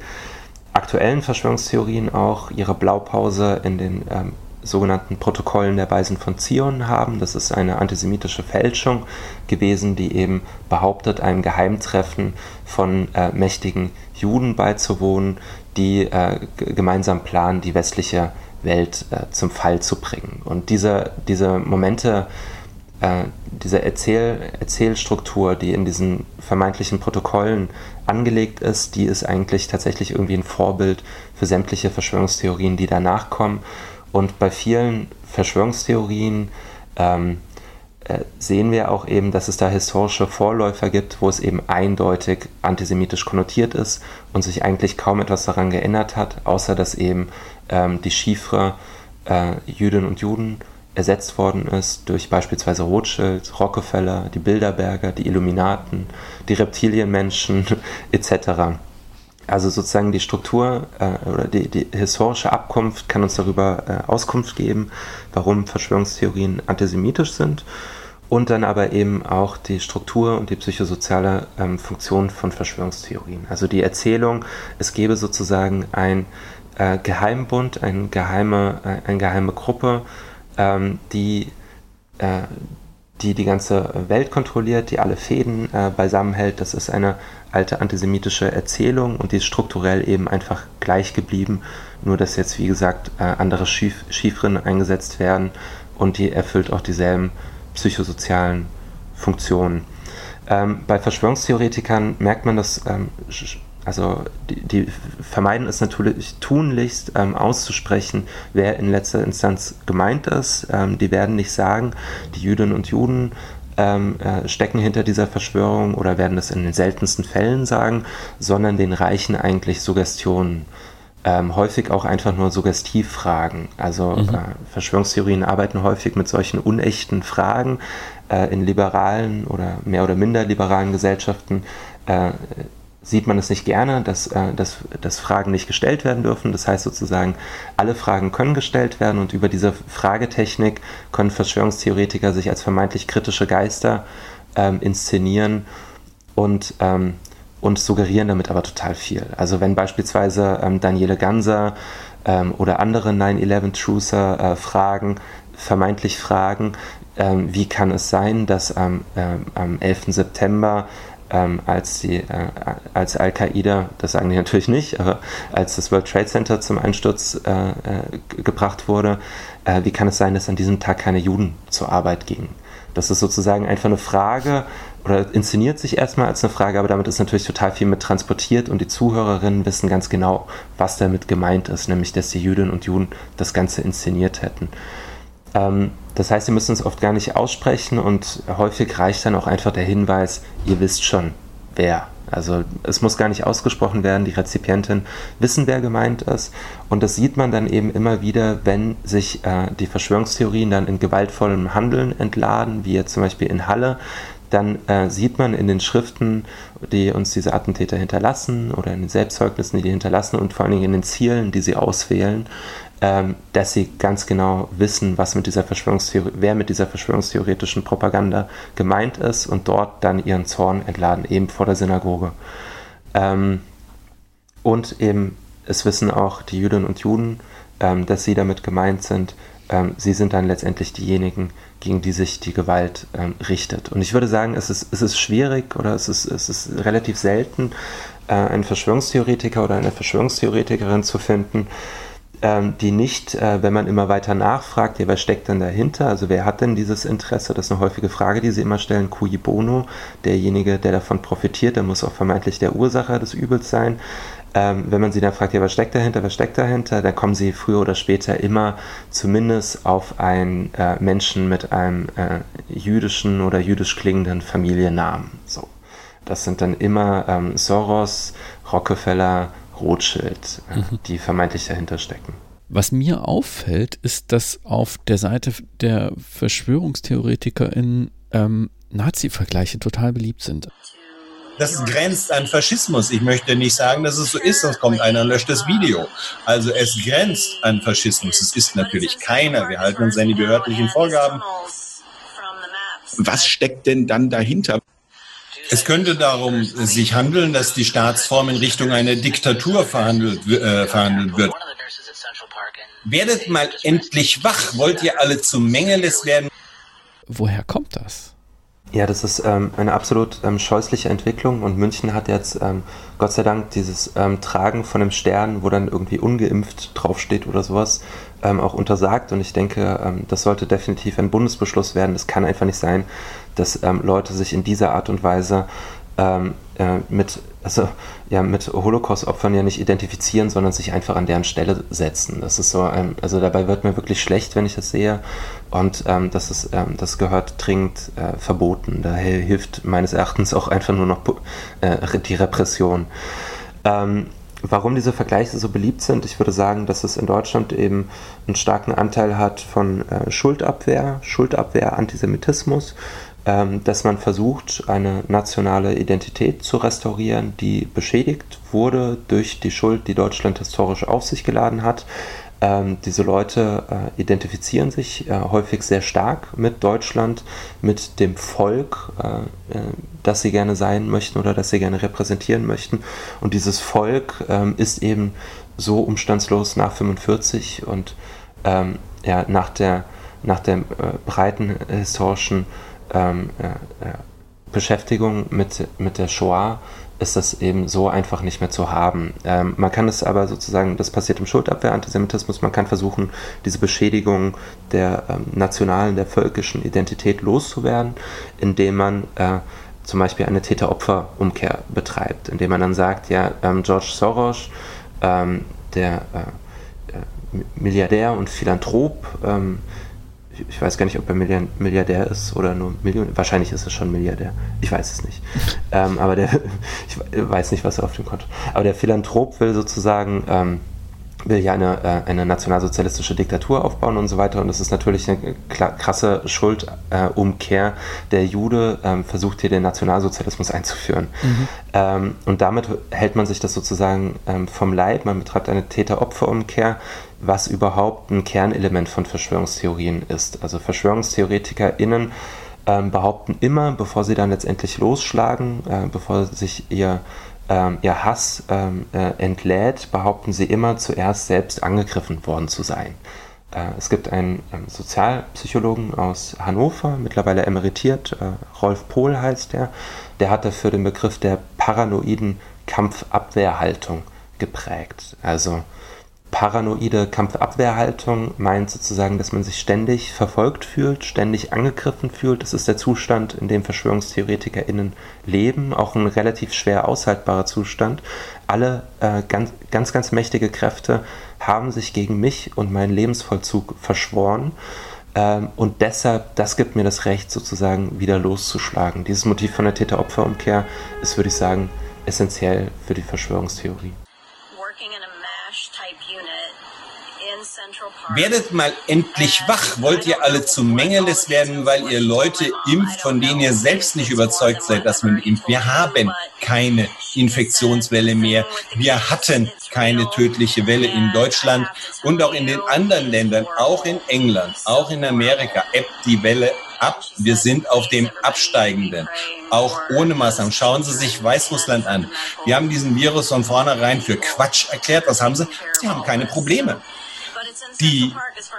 aktuellen Verschwörungstheorien auch ihre Blaupause in den ähm, sogenannten Protokollen der Weisen von Zion haben. Das ist eine antisemitische Fälschung gewesen, die eben behauptet, einem Geheimtreffen von äh, mächtigen Juden beizuwohnen, die äh, gemeinsam planen, die westliche Welt äh, zum Fall zu bringen. Und diese, diese Momente äh, diese Erzähl Erzählstruktur, die in diesen vermeintlichen Protokollen angelegt ist, die ist eigentlich tatsächlich irgendwie ein Vorbild für sämtliche Verschwörungstheorien, die danach kommen. Und bei vielen Verschwörungstheorien ähm, äh, sehen wir auch eben, dass es da historische Vorläufer gibt, wo es eben eindeutig antisemitisch konnotiert ist und sich eigentlich kaum etwas daran geändert hat, außer dass eben ähm, die Chiffre äh, Jüdinnen und Juden ersetzt worden ist durch beispielsweise Rothschild, Rockefeller, die Bilderberger, die Illuminaten, die Reptilienmenschen etc. Also sozusagen die Struktur äh, oder die, die, historische Abkunft kann uns darüber äh, Auskunft geben, warum Verschwörungstheorien antisemitisch sind und dann aber eben auch die Struktur und die psychosoziale ähm, Funktion von Verschwörungstheorien. Also die Erzählung, es gäbe sozusagen ein äh, Geheimbund, eine geheime, äh, eine geheime Gruppe, ähm, die, äh, die die ganze Welt kontrolliert, die alle Fäden äh, beisammen hält. Das ist eine alte antisemitische Erzählung und die ist strukturell eben einfach gleich geblieben, nur dass jetzt, wie gesagt, äh, andere Schief Chiffren eingesetzt werden und die erfüllt auch dieselben psychosozialen Funktionen. Ähm, bei Verschwörungstheoretikern merkt man das ähm, also die, die, vermeiden es natürlich tunlichst ähm, auszusprechen, wer in letzter Instanz gemeint ist. Ähm, die werden nicht sagen, die Jüdinnen und Juden ähm, äh, stecken hinter dieser Verschwörung oder werden das in den seltensten Fällen sagen, sondern den reichen eigentlich Suggestionen. Ähm, häufig auch einfach nur Suggestivfragen. Also mhm. äh, Verschwörungstheorien arbeiten häufig mit solchen unechten Fragen. Äh, in liberalen oder mehr oder minder liberalen Gesellschaften äh, sieht man es nicht gerne, dass, äh, dass, dass Fragen nicht gestellt werden dürfen. Das heißt sozusagen, alle Fragen können gestellt werden und über diese Fragetechnik können Verschwörungstheoretiker sich als vermeintlich kritische Geister ähm, inszenieren und, ähm, und suggerieren damit aber total viel. Also wenn beispielsweise ähm, Daniele Ganser ähm, oder andere 9-11-Truther äh, fragen, vermeintlich fragen, ähm, wie kann es sein, dass am, äh, am 11. September ähm, als, die, äh, als Al-Qaida, das sagen die natürlich nicht, aber als das World Trade Center zum Einsturz äh, äh, gebracht wurde, äh, wie kann es sein, dass an diesem Tag keine Juden zur Arbeit gingen? Das ist sozusagen einfach eine Frage oder inszeniert sich erstmal als eine Frage, aber damit ist natürlich total viel mit transportiert und die Zuhörerinnen wissen ganz genau, was damit gemeint ist, nämlich dass die Jüdinnen und Juden das Ganze inszeniert hätten. Ähm, das heißt, sie müssen es oft gar nicht aussprechen und häufig reicht dann auch einfach der Hinweis, ihr wisst schon, wer. Also es muss gar nicht ausgesprochen werden, die Rezipientin wissen, wer gemeint ist. Und das sieht man dann eben immer wieder, wenn sich äh, die Verschwörungstheorien dann in gewaltvollem Handeln entladen, wie jetzt zum Beispiel in Halle. Dann äh, sieht man in den Schriften, die uns diese Attentäter hinterlassen oder in den Selbstzeugnissen, die die hinterlassen und vor allen Dingen in den Zielen, die sie auswählen, ähm, dass sie ganz genau wissen, was mit dieser Verschwörungstheorie, wer mit dieser verschwörungstheoretischen Propaganda gemeint ist und dort dann ihren Zorn entladen, eben vor der Synagoge. Ähm, und eben, es wissen auch die Jüdinnen und Juden, ähm, dass sie damit gemeint sind. Ähm, sie sind dann letztendlich diejenigen, gegen die sich die Gewalt ähm, richtet. Und ich würde sagen, es ist, es ist schwierig oder es ist, es ist relativ selten, äh, einen Verschwörungstheoretiker oder eine Verschwörungstheoretikerin zu finden, ähm, die nicht, äh, wenn man immer weiter nachfragt, ja, wer steckt denn dahinter? Also wer hat denn dieses Interesse? Das ist eine häufige Frage, die sie immer stellen. Cui bono, derjenige, der davon profitiert, der muss auch vermeintlich der Ursacher des Übels sein. Ähm, wenn man sie dann fragt, ja, was steckt dahinter, was steckt dahinter, dann kommen sie früher oder später immer zumindest auf einen äh, Menschen mit einem äh, jüdischen oder jüdisch klingenden Familiennamen. So. Das sind dann immer ähm, Soros, Rockefeller, Rothschild, äh, mhm. die vermeintlich dahinter stecken. Was mir auffällt, ist, dass auf der Seite der VerschwörungstheoretikerInnen ähm, Nazi-Vergleiche total beliebt sind. Das grenzt an Faschismus. Ich möchte nicht sagen, dass es so ist, sonst kommt einer und löscht das Video. Also es grenzt an Faschismus. Es ist natürlich keiner. Wir halten uns an die behördlichen Vorgaben. Was steckt denn dann dahinter? Es könnte darum sich handeln, dass die Staatsform in Richtung einer Diktatur verhandelt, äh, verhandelt wird. Werdet mal endlich wach. Wollt ihr alle zu Mengeles werden? Woher kommt das? Ja, das ist ähm, eine absolut ähm, scheußliche Entwicklung und München hat jetzt ähm, Gott sei Dank dieses ähm, Tragen von einem Stern, wo dann irgendwie ungeimpft draufsteht oder sowas, ähm, auch untersagt und ich denke, ähm, das sollte definitiv ein Bundesbeschluss werden. Es kann einfach nicht sein, dass Leute sich in dieser Art und Weise äh, mit, also, ja, mit Holocaust-Opfern ja nicht identifizieren, sondern sich einfach an deren Stelle setzen. Das ist so, ein, also dabei wird mir wirklich schlecht, wenn ich das sehe. Und ähm, das, ist, ähm, das gehört dringend äh, verboten. Daher hilft meines Erachtens auch einfach nur noch äh, die Repression. Ähm, warum diese Vergleiche so beliebt sind, ich würde sagen, dass es in Deutschland eben einen starken Anteil hat von äh, Schuldabwehr, Schuldabwehr, Antisemitismus, ähm, dass man versucht, eine nationale Identität zu restaurieren, die beschädigt wurde durch die Schuld, die Deutschland historisch auf sich geladen hat. Ähm, diese Leute äh, identifizieren sich äh, häufig sehr stark mit Deutschland, mit dem Volk, äh, äh, das sie gerne sein möchten oder das sie gerne repräsentieren möchten. Und dieses Volk ähm, ist eben so umstandslos nach 45 und ähm, ja, nach der, nach der äh, breiten historischen ähm, äh, Beschäftigung mit, mit der Shoah ist das eben so einfach nicht mehr zu haben. Ähm, man kann es aber sozusagen, das passiert im Schuldabwehr-Antisemitismus, man kann versuchen, diese Beschädigung der ähm, nationalen, der völkischen Identität loszuwerden, indem man äh, zum Beispiel eine Täter-Opfer-Umkehr betreibt, indem man dann sagt, ja, ähm, George Soros, ähm, der äh, äh Milliardär und Philanthrop, ähm, ich weiß gar nicht, ob er Milliardär ist oder nur Millionär. Wahrscheinlich ist es schon Milliardär. Ich weiß es nicht. ähm, aber der, ich weiß nicht, was er auf dem Konto. Aber der Philanthrop will sozusagen ähm, will ja eine, äh, eine nationalsozialistische Diktatur aufbauen und so weiter. Und das ist natürlich eine krasse Schuldumkehr. der Jude ähm, versucht hier den Nationalsozialismus einzuführen. Mhm. Ähm, und damit hält man sich das sozusagen ähm, vom Leib. Man betreibt eine Täter-Opfer-Umkehr, was überhaupt ein Kernelement von Verschwörungstheorien ist. Also VerschwörungstheoretikerInnen ähm, behaupten immer, bevor sie dann letztendlich losschlagen, äh, bevor sich ihr ähm, ihr Hass ähm, äh, entlädt, behaupten sie immer zuerst selbst angegriffen worden zu sein. Äh, es gibt einen ähm, Sozialpsychologen aus Hannover, mittlerweile emeritiert, äh, Rolf Pohl heißt der, der hat dafür den Begriff der paranoiden Kampfabwehrhaltung geprägt. Also paranoide Kampfabwehrhaltung meint sozusagen, dass man sich ständig verfolgt fühlt, ständig angegriffen fühlt. Das ist der Zustand, in dem VerschwörungstheoretikerInnen leben, auch ein relativ schwer aushaltbarer Zustand. Alle äh, ganz, ganz, ganz mächtige Kräfte haben sich gegen mich und meinen Lebensvollzug verschworen. Ähm, und deshalb, das gibt mir das Recht, sozusagen wieder loszuschlagen. Dieses Motiv von der Täter-Opfer-Umkehr ist, würde ich sagen, essentiell für die Verschwörungstheorie. Werdet mal endlich wach. Wollt ihr alle zu Mengeles werden, weil ihr Leute impft, von denen ihr selbst nicht überzeugt seid, dass man impft? Wir haben keine Infektionswelle mehr. Wir hatten keine tödliche Welle in Deutschland und auch in den anderen Ländern, auch in England, auch in Amerika ebbt die Welle ab. Wir sind auf dem Absteigenden. Auch ohne Maßnahmen. Schauen Sie sich Weißrussland an. Wir haben diesen Virus von vornherein für Quatsch erklärt. Was haben sie? Sie haben keine Probleme. Die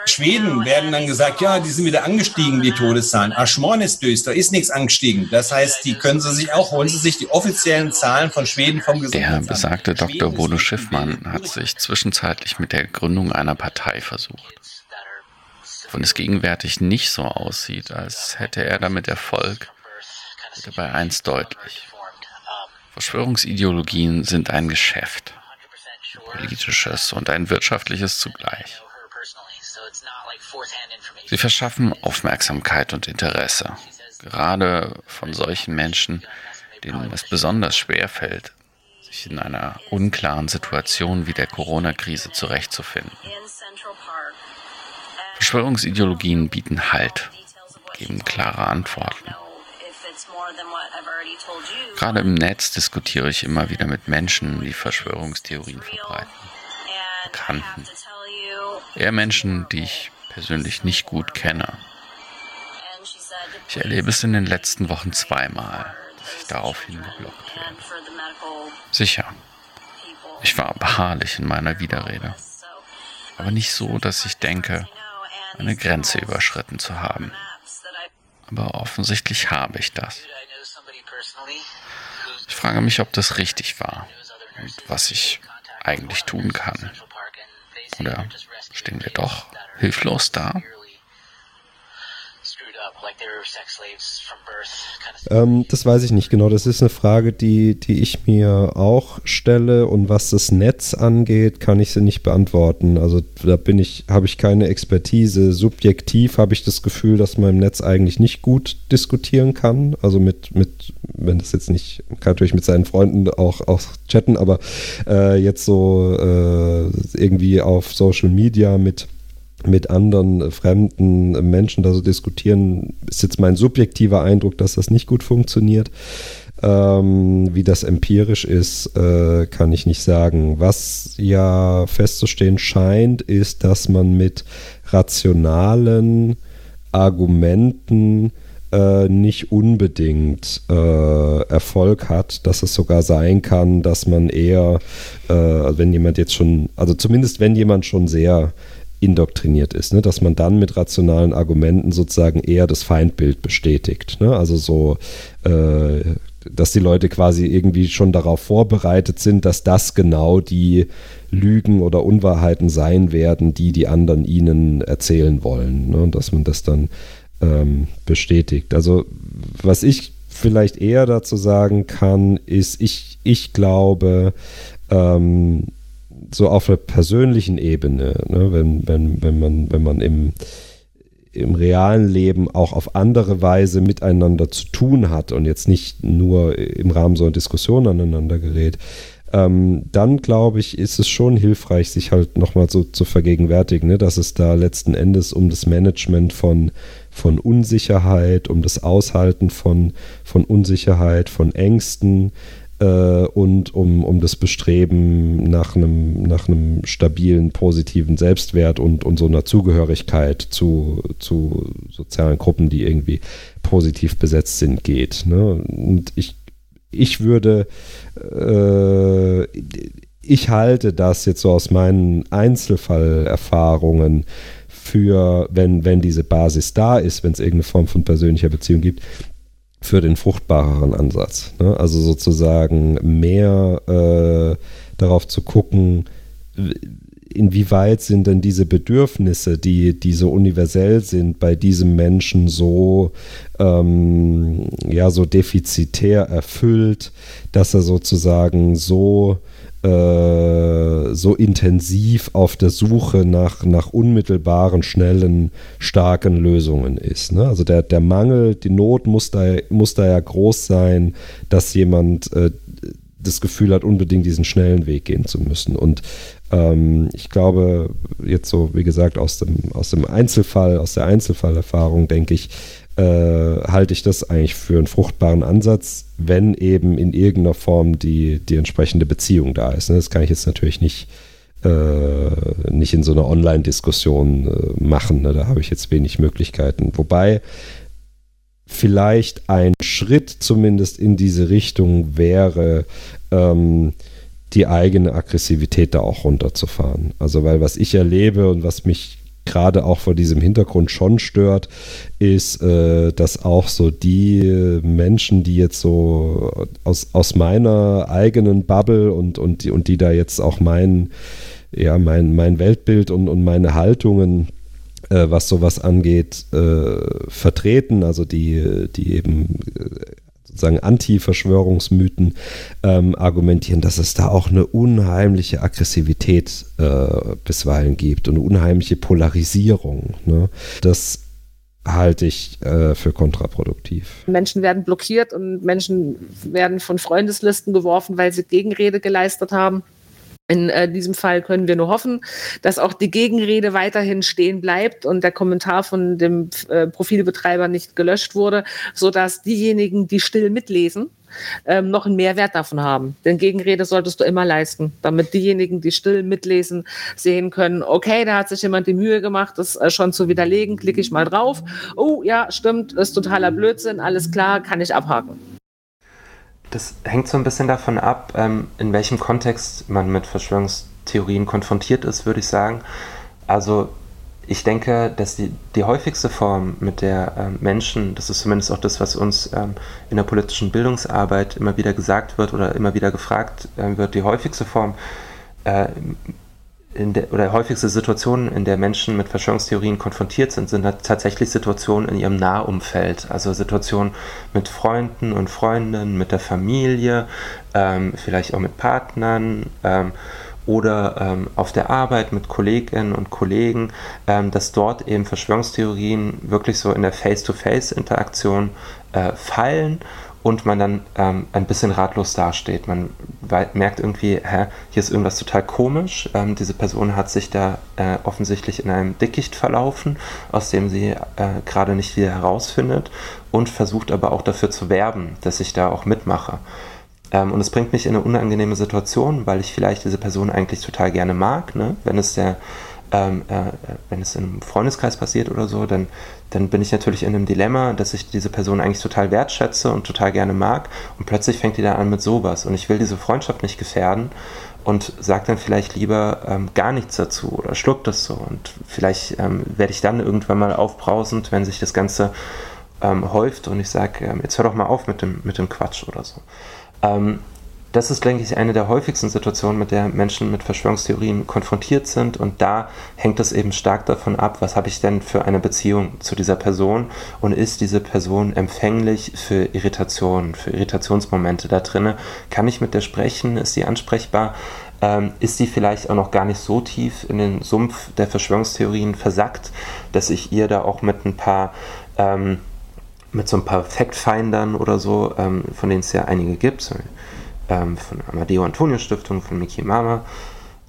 Schweden werden dann gesagt, ja, die sind wieder angestiegen, die Todeszahlen. Aschmorn ist durch, da ist nichts angestiegen. Das heißt, die können sie sich auch, holen sie sich die offiziellen Zahlen von Schweden vom Gesundheitsamt. Der besagte Dr. Bodo Schiffmann hat sich zwischenzeitlich mit der Gründung einer Partei versucht. Wenn es gegenwärtig nicht so aussieht, als hätte er damit Erfolg, wird er bei eins deutlich. Verschwörungsideologien sind ein Geschäft politisches und ein wirtschaftliches zugleich. Sie verschaffen Aufmerksamkeit und Interesse, gerade von solchen Menschen, denen es besonders schwer fällt, sich in einer unklaren Situation wie der Corona-Krise zurechtzufinden. Verschwörungsideologien bieten Halt, geben klare Antworten. Gerade im Netz diskutiere ich immer wieder mit Menschen, die Verschwörungstheorien verbreiten. Bekannten. Eher Menschen, die ich persönlich nicht gut kenne. Ich erlebe es in den letzten Wochen zweimal, dass ich daraufhin geblockt werde. Sicher, ich war beharrlich in meiner Widerrede. Aber nicht so, dass ich denke, eine Grenze überschritten zu haben. Aber offensichtlich habe ich das. Ich frage mich, ob das richtig war und was ich eigentlich tun kann. Oder stehen wir doch hilflos da? Ähm, das weiß ich nicht genau. Das ist eine Frage, die, die ich mir auch stelle. Und was das Netz angeht, kann ich sie nicht beantworten. Also da bin ich, habe ich keine Expertise. Subjektiv habe ich das Gefühl, dass man im Netz eigentlich nicht gut diskutieren kann. Also mit, mit wenn das jetzt nicht, kann natürlich mit seinen Freunden auch, auch chatten, aber äh, jetzt so äh, irgendwie auf Social Media mit mit anderen äh, fremden Menschen da so diskutieren, ist jetzt mein subjektiver Eindruck, dass das nicht gut funktioniert. Ähm, wie das empirisch ist, äh, kann ich nicht sagen. Was ja festzustehen scheint, ist, dass man mit rationalen Argumenten äh, nicht unbedingt äh, Erfolg hat, dass es sogar sein kann, dass man eher, äh, wenn jemand jetzt schon, also zumindest wenn jemand schon sehr indoktriniert ist, ne? dass man dann mit rationalen Argumenten sozusagen eher das Feindbild bestätigt. Ne? Also so, äh, dass die Leute quasi irgendwie schon darauf vorbereitet sind, dass das genau die Lügen oder Unwahrheiten sein werden, die die anderen ihnen erzählen wollen. Ne? Und dass man das dann ähm, bestätigt. Also was ich vielleicht eher dazu sagen kann, ist, ich, ich glaube, ähm, so auf der persönlichen Ebene, ne, wenn, wenn, wenn man, wenn man im, im realen Leben auch auf andere Weise miteinander zu tun hat und jetzt nicht nur im Rahmen so einer Diskussion aneinander gerät, ähm, dann glaube ich, ist es schon hilfreich, sich halt nochmal so zu vergegenwärtigen, ne, dass es da letzten Endes um das Management von, von Unsicherheit, um das Aushalten von, von Unsicherheit, von Ängsten, äh, und um, um das Bestreben nach einem, nach einem stabilen, positiven Selbstwert und, und so einer Zugehörigkeit zu, zu sozialen Gruppen, die irgendwie positiv besetzt sind, geht. Ne? Und ich, ich würde, äh, ich halte das jetzt so aus meinen Einzelfallerfahrungen für, wenn, wenn diese Basis da ist, wenn es irgendeine Form von persönlicher Beziehung gibt, für den fruchtbareren Ansatz. Ne? Also sozusagen mehr äh, darauf zu gucken, inwieweit sind denn diese Bedürfnisse, die, die so universell sind, bei diesem Menschen so, ähm, ja, so defizitär erfüllt, dass er sozusagen so äh, so intensiv auf der Suche nach, nach unmittelbaren, schnellen, starken Lösungen ist. Ne? Also der, der Mangel, die Not muss da, muss da ja groß sein, dass jemand äh, das Gefühl hat, unbedingt diesen schnellen Weg gehen zu müssen. Und ähm, ich glaube, jetzt so, wie gesagt, aus dem, aus dem Einzelfall, aus der Einzelfallerfahrung, denke ich, äh, halte ich das eigentlich für einen fruchtbaren Ansatz, wenn eben in irgendeiner Form die, die entsprechende Beziehung da ist. Ne? Das kann ich jetzt natürlich nicht, äh, nicht in so einer Online-Diskussion äh, machen. Ne? Da habe ich jetzt wenig Möglichkeiten. Wobei vielleicht ein Schritt zumindest in diese Richtung wäre, ähm, die eigene Aggressivität da auch runterzufahren. Also weil was ich erlebe und was mich gerade auch vor diesem Hintergrund schon stört, ist, äh, dass auch so die Menschen, die jetzt so aus, aus meiner eigenen Bubble und, und, die, und die da jetzt auch mein, ja, mein, mein Weltbild und, und meine Haltungen äh, was sowas angeht, äh, vertreten, also die, die eben äh, sozusagen Anti-Verschwörungsmythen ähm, argumentieren, dass es da auch eine unheimliche Aggressivität äh, bisweilen gibt und eine unheimliche Polarisierung. Ne? Das halte ich äh, für kontraproduktiv. Menschen werden blockiert und Menschen werden von Freundeslisten geworfen, weil sie Gegenrede geleistet haben. In äh, diesem Fall können wir nur hoffen, dass auch die Gegenrede weiterhin stehen bleibt und der Kommentar von dem äh, Profilbetreiber nicht gelöscht wurde, sodass diejenigen, die still mitlesen, ähm, noch einen Mehrwert davon haben. Denn Gegenrede solltest du immer leisten, damit diejenigen, die still mitlesen, sehen können, okay, da hat sich jemand die Mühe gemacht, das äh, schon zu widerlegen, klicke ich mal drauf. Oh ja, stimmt, ist totaler Blödsinn, alles klar, kann ich abhaken. Das hängt so ein bisschen davon ab, ähm, in welchem Kontext man mit Verschwörungstheorien konfrontiert ist, würde ich sagen. Also ich denke, dass die, die häufigste Form, mit der ähm, Menschen, das ist zumindest auch das, was uns ähm, in der politischen Bildungsarbeit immer wieder gesagt wird oder immer wieder gefragt wird, die häufigste Form, äh, der, oder häufigste Situationen, in der Menschen mit Verschwörungstheorien konfrontiert sind, sind tatsächlich Situationen in ihrem Nahumfeld. Also Situationen mit Freunden und Freundinnen, mit der Familie, ähm, vielleicht auch mit Partnern ähm, oder ähm, auf der Arbeit mit Kolleginnen und Kollegen, ähm, dass dort eben Verschwörungstheorien wirklich so in der Face-to-Face-Interaktion äh, fallen und man dann ähm, ein bisschen ratlos dasteht. Man merkt irgendwie, hä, hier ist irgendwas total komisch. Ähm, diese Person hat sich da äh, offensichtlich in einem Dickicht verlaufen, aus dem sie äh, gerade nicht wieder herausfindet und versucht aber auch dafür zu werben, dass ich da auch mitmache. Ähm, und es bringt mich in eine unangenehme Situation, weil ich vielleicht diese Person eigentlich total gerne mag. Ne? Wenn es der ähm, äh, wenn es in einem Freundeskreis passiert oder so, dann, dann bin ich natürlich in einem Dilemma, dass ich diese Person eigentlich total wertschätze und total gerne mag. Und plötzlich fängt die dann an mit sowas. Und ich will diese Freundschaft nicht gefährden und sage dann vielleicht lieber ähm, gar nichts dazu oder schluck das so. Und vielleicht ähm, werde ich dann irgendwann mal aufbrausend, wenn sich das Ganze ähm, häuft und ich sage, ähm, jetzt hör doch mal auf mit dem, mit dem Quatsch oder so. Das ist, denke ich, eine der häufigsten Situationen, mit der Menschen mit Verschwörungstheorien konfrontiert sind. Und da hängt es eben stark davon ab, was habe ich denn für eine Beziehung zu dieser Person und ist diese Person empfänglich für Irritationen, für Irritationsmomente da drinne? Kann ich mit der sprechen? Ist sie ansprechbar? Ähm, ist sie vielleicht auch noch gar nicht so tief in den Sumpf der Verschwörungstheorien versackt, dass ich ihr da auch mit ein paar ähm, mit so ein paar Fact-Findern oder so, ähm, von denen es ja einige gibt, ähm, von Amadeo Antonio Stiftung, von Miki Mama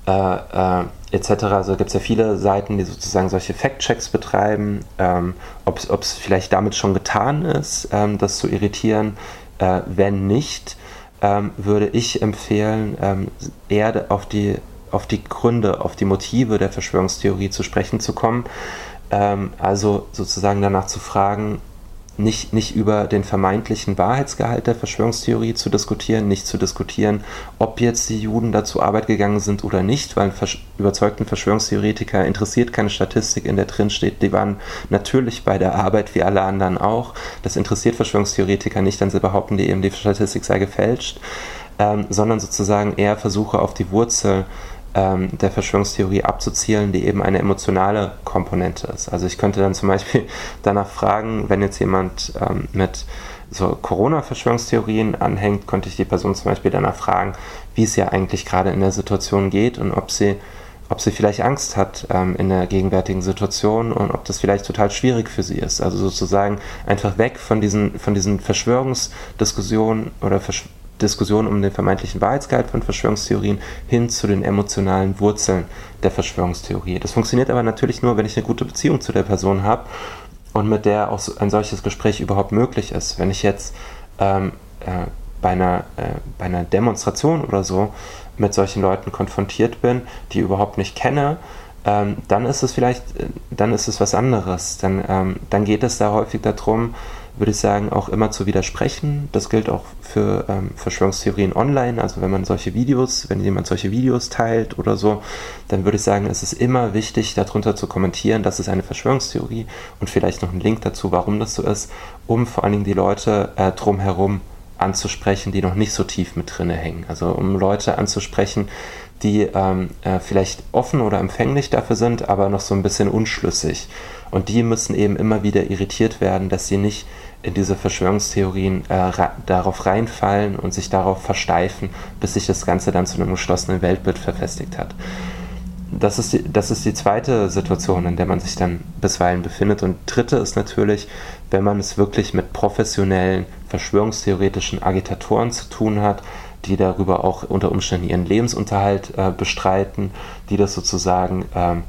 äh, äh, etc. Also gibt es ja viele Seiten, die sozusagen solche Fact-Checks betreiben, ähm, ob es vielleicht damit schon getan ist, ähm, das zu irritieren. Äh, wenn nicht, ähm, würde ich empfehlen, ähm, eher auf die, auf die Gründe, auf die Motive der Verschwörungstheorie zu sprechen zu kommen. Ähm, also sozusagen danach zu fragen, nicht, nicht über den vermeintlichen Wahrheitsgehalt der Verschwörungstheorie zu diskutieren, nicht zu diskutieren, ob jetzt die Juden dazu Arbeit gegangen sind oder nicht, weil einen überzeugten Verschwörungstheoretiker interessiert keine Statistik, in der drin steht, die waren natürlich bei der Arbeit wie alle anderen auch. Das interessiert Verschwörungstheoretiker nicht, dann sie behaupten, die eben die Statistik sei gefälscht, ähm, sondern sozusagen eher Versuche auf die Wurzel ähm, der Verschwörungstheorie abzuzielen, die eben eine emotionale Komponente ist. Also ich könnte dann zum Beispiel danach fragen, wenn jetzt jemand ähm, mit so Corona-Verschwörungstheorien anhängt, könnte ich die Person zum Beispiel danach fragen, wie es ja eigentlich gerade in der Situation geht und ob sie ob sie vielleicht Angst hat ähm, in der gegenwärtigen Situation und ob das vielleicht total schwierig für sie ist. Also sozusagen einfach weg von diesen, von diesen Verschwörungsdiskussionen oder Versch Diskussion um den vermeintlichen Wahrheitsgehalt von Verschwörungstheorien hin zu den emotionalen Wurzeln der Verschwörungstheorie. Das funktioniert aber natürlich nur, wenn ich eine gute Beziehung zu der Person habe und mit der auch ein solches Gespräch überhaupt möglich ist. Wenn ich jetzt ähm, äh, bei, einer, äh, bei einer Demonstration oder so mit solchen Leuten konfrontiert bin, die ich überhaupt nicht kenne, ähm, dann ist es vielleicht, äh, dann ist es was anderes. Dann, ähm, dann geht es da häufig darum, würde ich sagen, auch immer zu widersprechen. Das gilt auch für ähm, Verschwörungstheorien online. Also wenn man solche Videos, wenn jemand solche Videos teilt oder so, dann würde ich sagen, es ist immer wichtig, darunter zu kommentieren, das ist eine Verschwörungstheorie und vielleicht noch einen Link dazu, warum das so ist, um vor allen Dingen die Leute äh, drumherum anzusprechen, die noch nicht so tief mit drinne hängen. Also um Leute anzusprechen, die ähm, äh, vielleicht offen oder empfänglich dafür sind, aber noch so ein bisschen unschlüssig. Und die müssen eben immer wieder irritiert werden, dass sie nicht in diese Verschwörungstheorien äh, darauf reinfallen und sich darauf versteifen, bis sich das Ganze dann zu einem geschlossenen Weltbild verfestigt hat. Das ist, die, das ist die zweite Situation, in der man sich dann bisweilen befindet. Und dritte ist natürlich, wenn man es wirklich mit professionellen, verschwörungstheoretischen Agitatoren zu tun hat, die darüber auch unter Umständen ihren Lebensunterhalt äh, bestreiten, die das sozusagen ähm,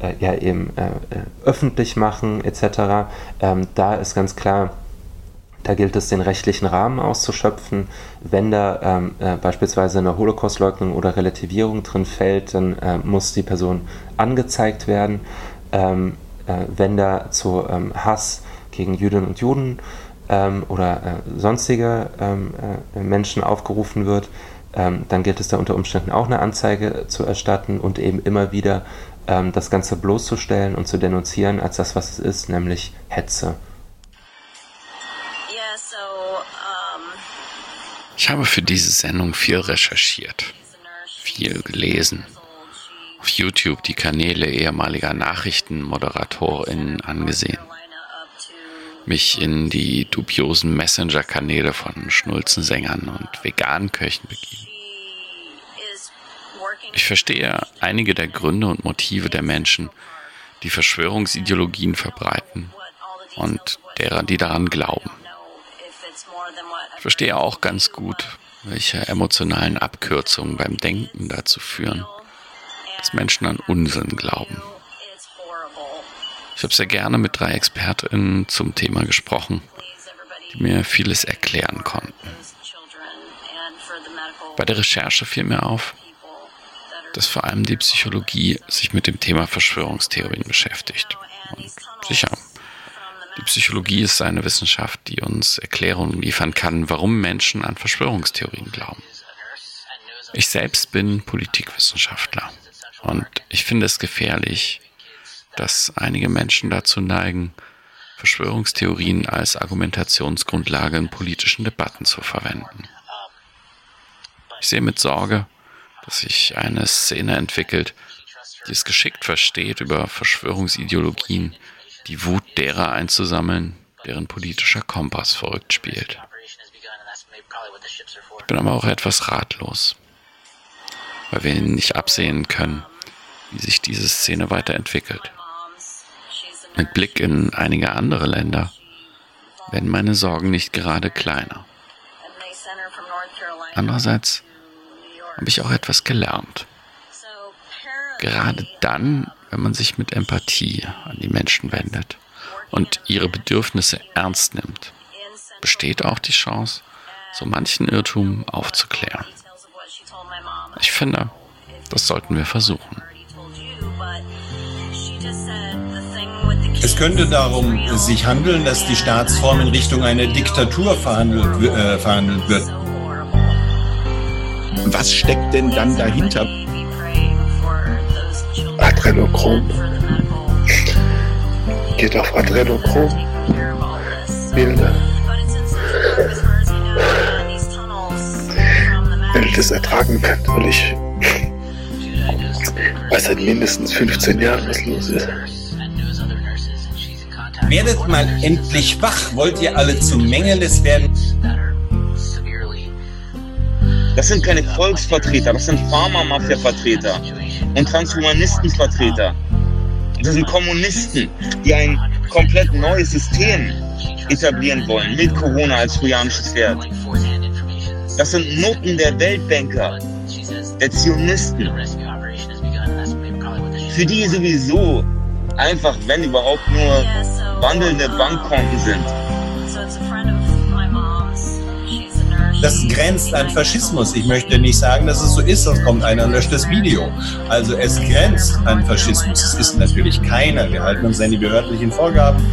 äh, ja eben äh, äh, öffentlich machen etc. Ähm, da ist ganz klar, da gilt es, den rechtlichen Rahmen auszuschöpfen. Wenn da ähm, äh, beispielsweise eine Holocaustleugnung oder Relativierung drin fällt, dann äh, muss die Person angezeigt werden. Ähm, äh, wenn da zu ähm, Hass gegen Jüdinnen und Juden ähm, oder sonstige ähm, Menschen aufgerufen wird, ähm, dann gilt es da unter Umständen auch eine Anzeige zu erstatten und eben immer wieder ähm, das Ganze bloßzustellen und zu denunzieren als das, was es ist, nämlich Hetze. Ich habe für diese Sendung viel recherchiert, viel gelesen, auf YouTube die Kanäle ehemaliger Nachrichtenmoderatorinnen angesehen, mich in die dubiosen Messenger-Kanäle von Schnulzensängern und veganen Köchen begeben. Ich verstehe einige der Gründe und Motive der Menschen, die Verschwörungsideologien verbreiten und derer, die daran glauben. Ich verstehe auch ganz gut, welche emotionalen Abkürzungen beim Denken dazu führen, dass Menschen an Unsinn glauben. Ich habe sehr gerne mit drei ExpertInnen zum Thema gesprochen, die mir vieles erklären konnten. Bei der Recherche fiel mir auf, dass vor allem die Psychologie sich mit dem Thema Verschwörungstheorien beschäftigt. Und sicher, die Psychologie ist eine Wissenschaft, die uns Erklärungen liefern kann, warum Menschen an Verschwörungstheorien glauben. Ich selbst bin Politikwissenschaftler und ich finde es gefährlich, dass einige Menschen dazu neigen, Verschwörungstheorien als Argumentationsgrundlage in politischen Debatten zu verwenden. Ich sehe mit Sorge, dass sich eine Szene entwickelt, die es geschickt versteht, über Verschwörungsideologien die Wut derer einzusammeln, deren politischer Kompass verrückt spielt. Ich bin aber auch etwas ratlos, weil wir nicht absehen können, wie sich diese Szene weiterentwickelt. Mit Blick in einige andere Länder werden meine Sorgen nicht gerade kleiner. Andererseits habe ich auch etwas gelernt. Gerade dann, wenn man sich mit Empathie an die Menschen wendet und ihre Bedürfnisse ernst nimmt, besteht auch die Chance, so manchen Irrtum aufzuklären. Ich finde, das sollten wir versuchen. Es könnte darum sich handeln, dass die Staatsform in Richtung einer Diktatur verhandelt, äh, verhandelt wird. Was steckt denn dann dahinter? Adrenochrom. Geht auf Adrenochrom. Bilder. Wenn ich das ertragen kann, weil ich weiß seit mindestens 15 Jahren, was los ist. Werdet mal endlich wach. Wollt ihr alle zu Mengeles werden? Das sind keine Volksvertreter, das sind Pharma-Mafia-Vertreter und Transhumanistenvertreter. Das sind Kommunisten, die ein komplett neues System etablieren wollen mit Corona als trojanisches Pferd. Das sind Noten der Weltbanker, der Zionisten. Für die sowieso einfach, wenn überhaupt nur wandelnde Bankkonten sind. Das grenzt an Faschismus. Ich möchte nicht sagen, dass es so ist, sonst kommt einer und löscht das Video. Also es grenzt an Faschismus. Es ist natürlich keiner. Wir halten uns an die behördlichen Vorgaben.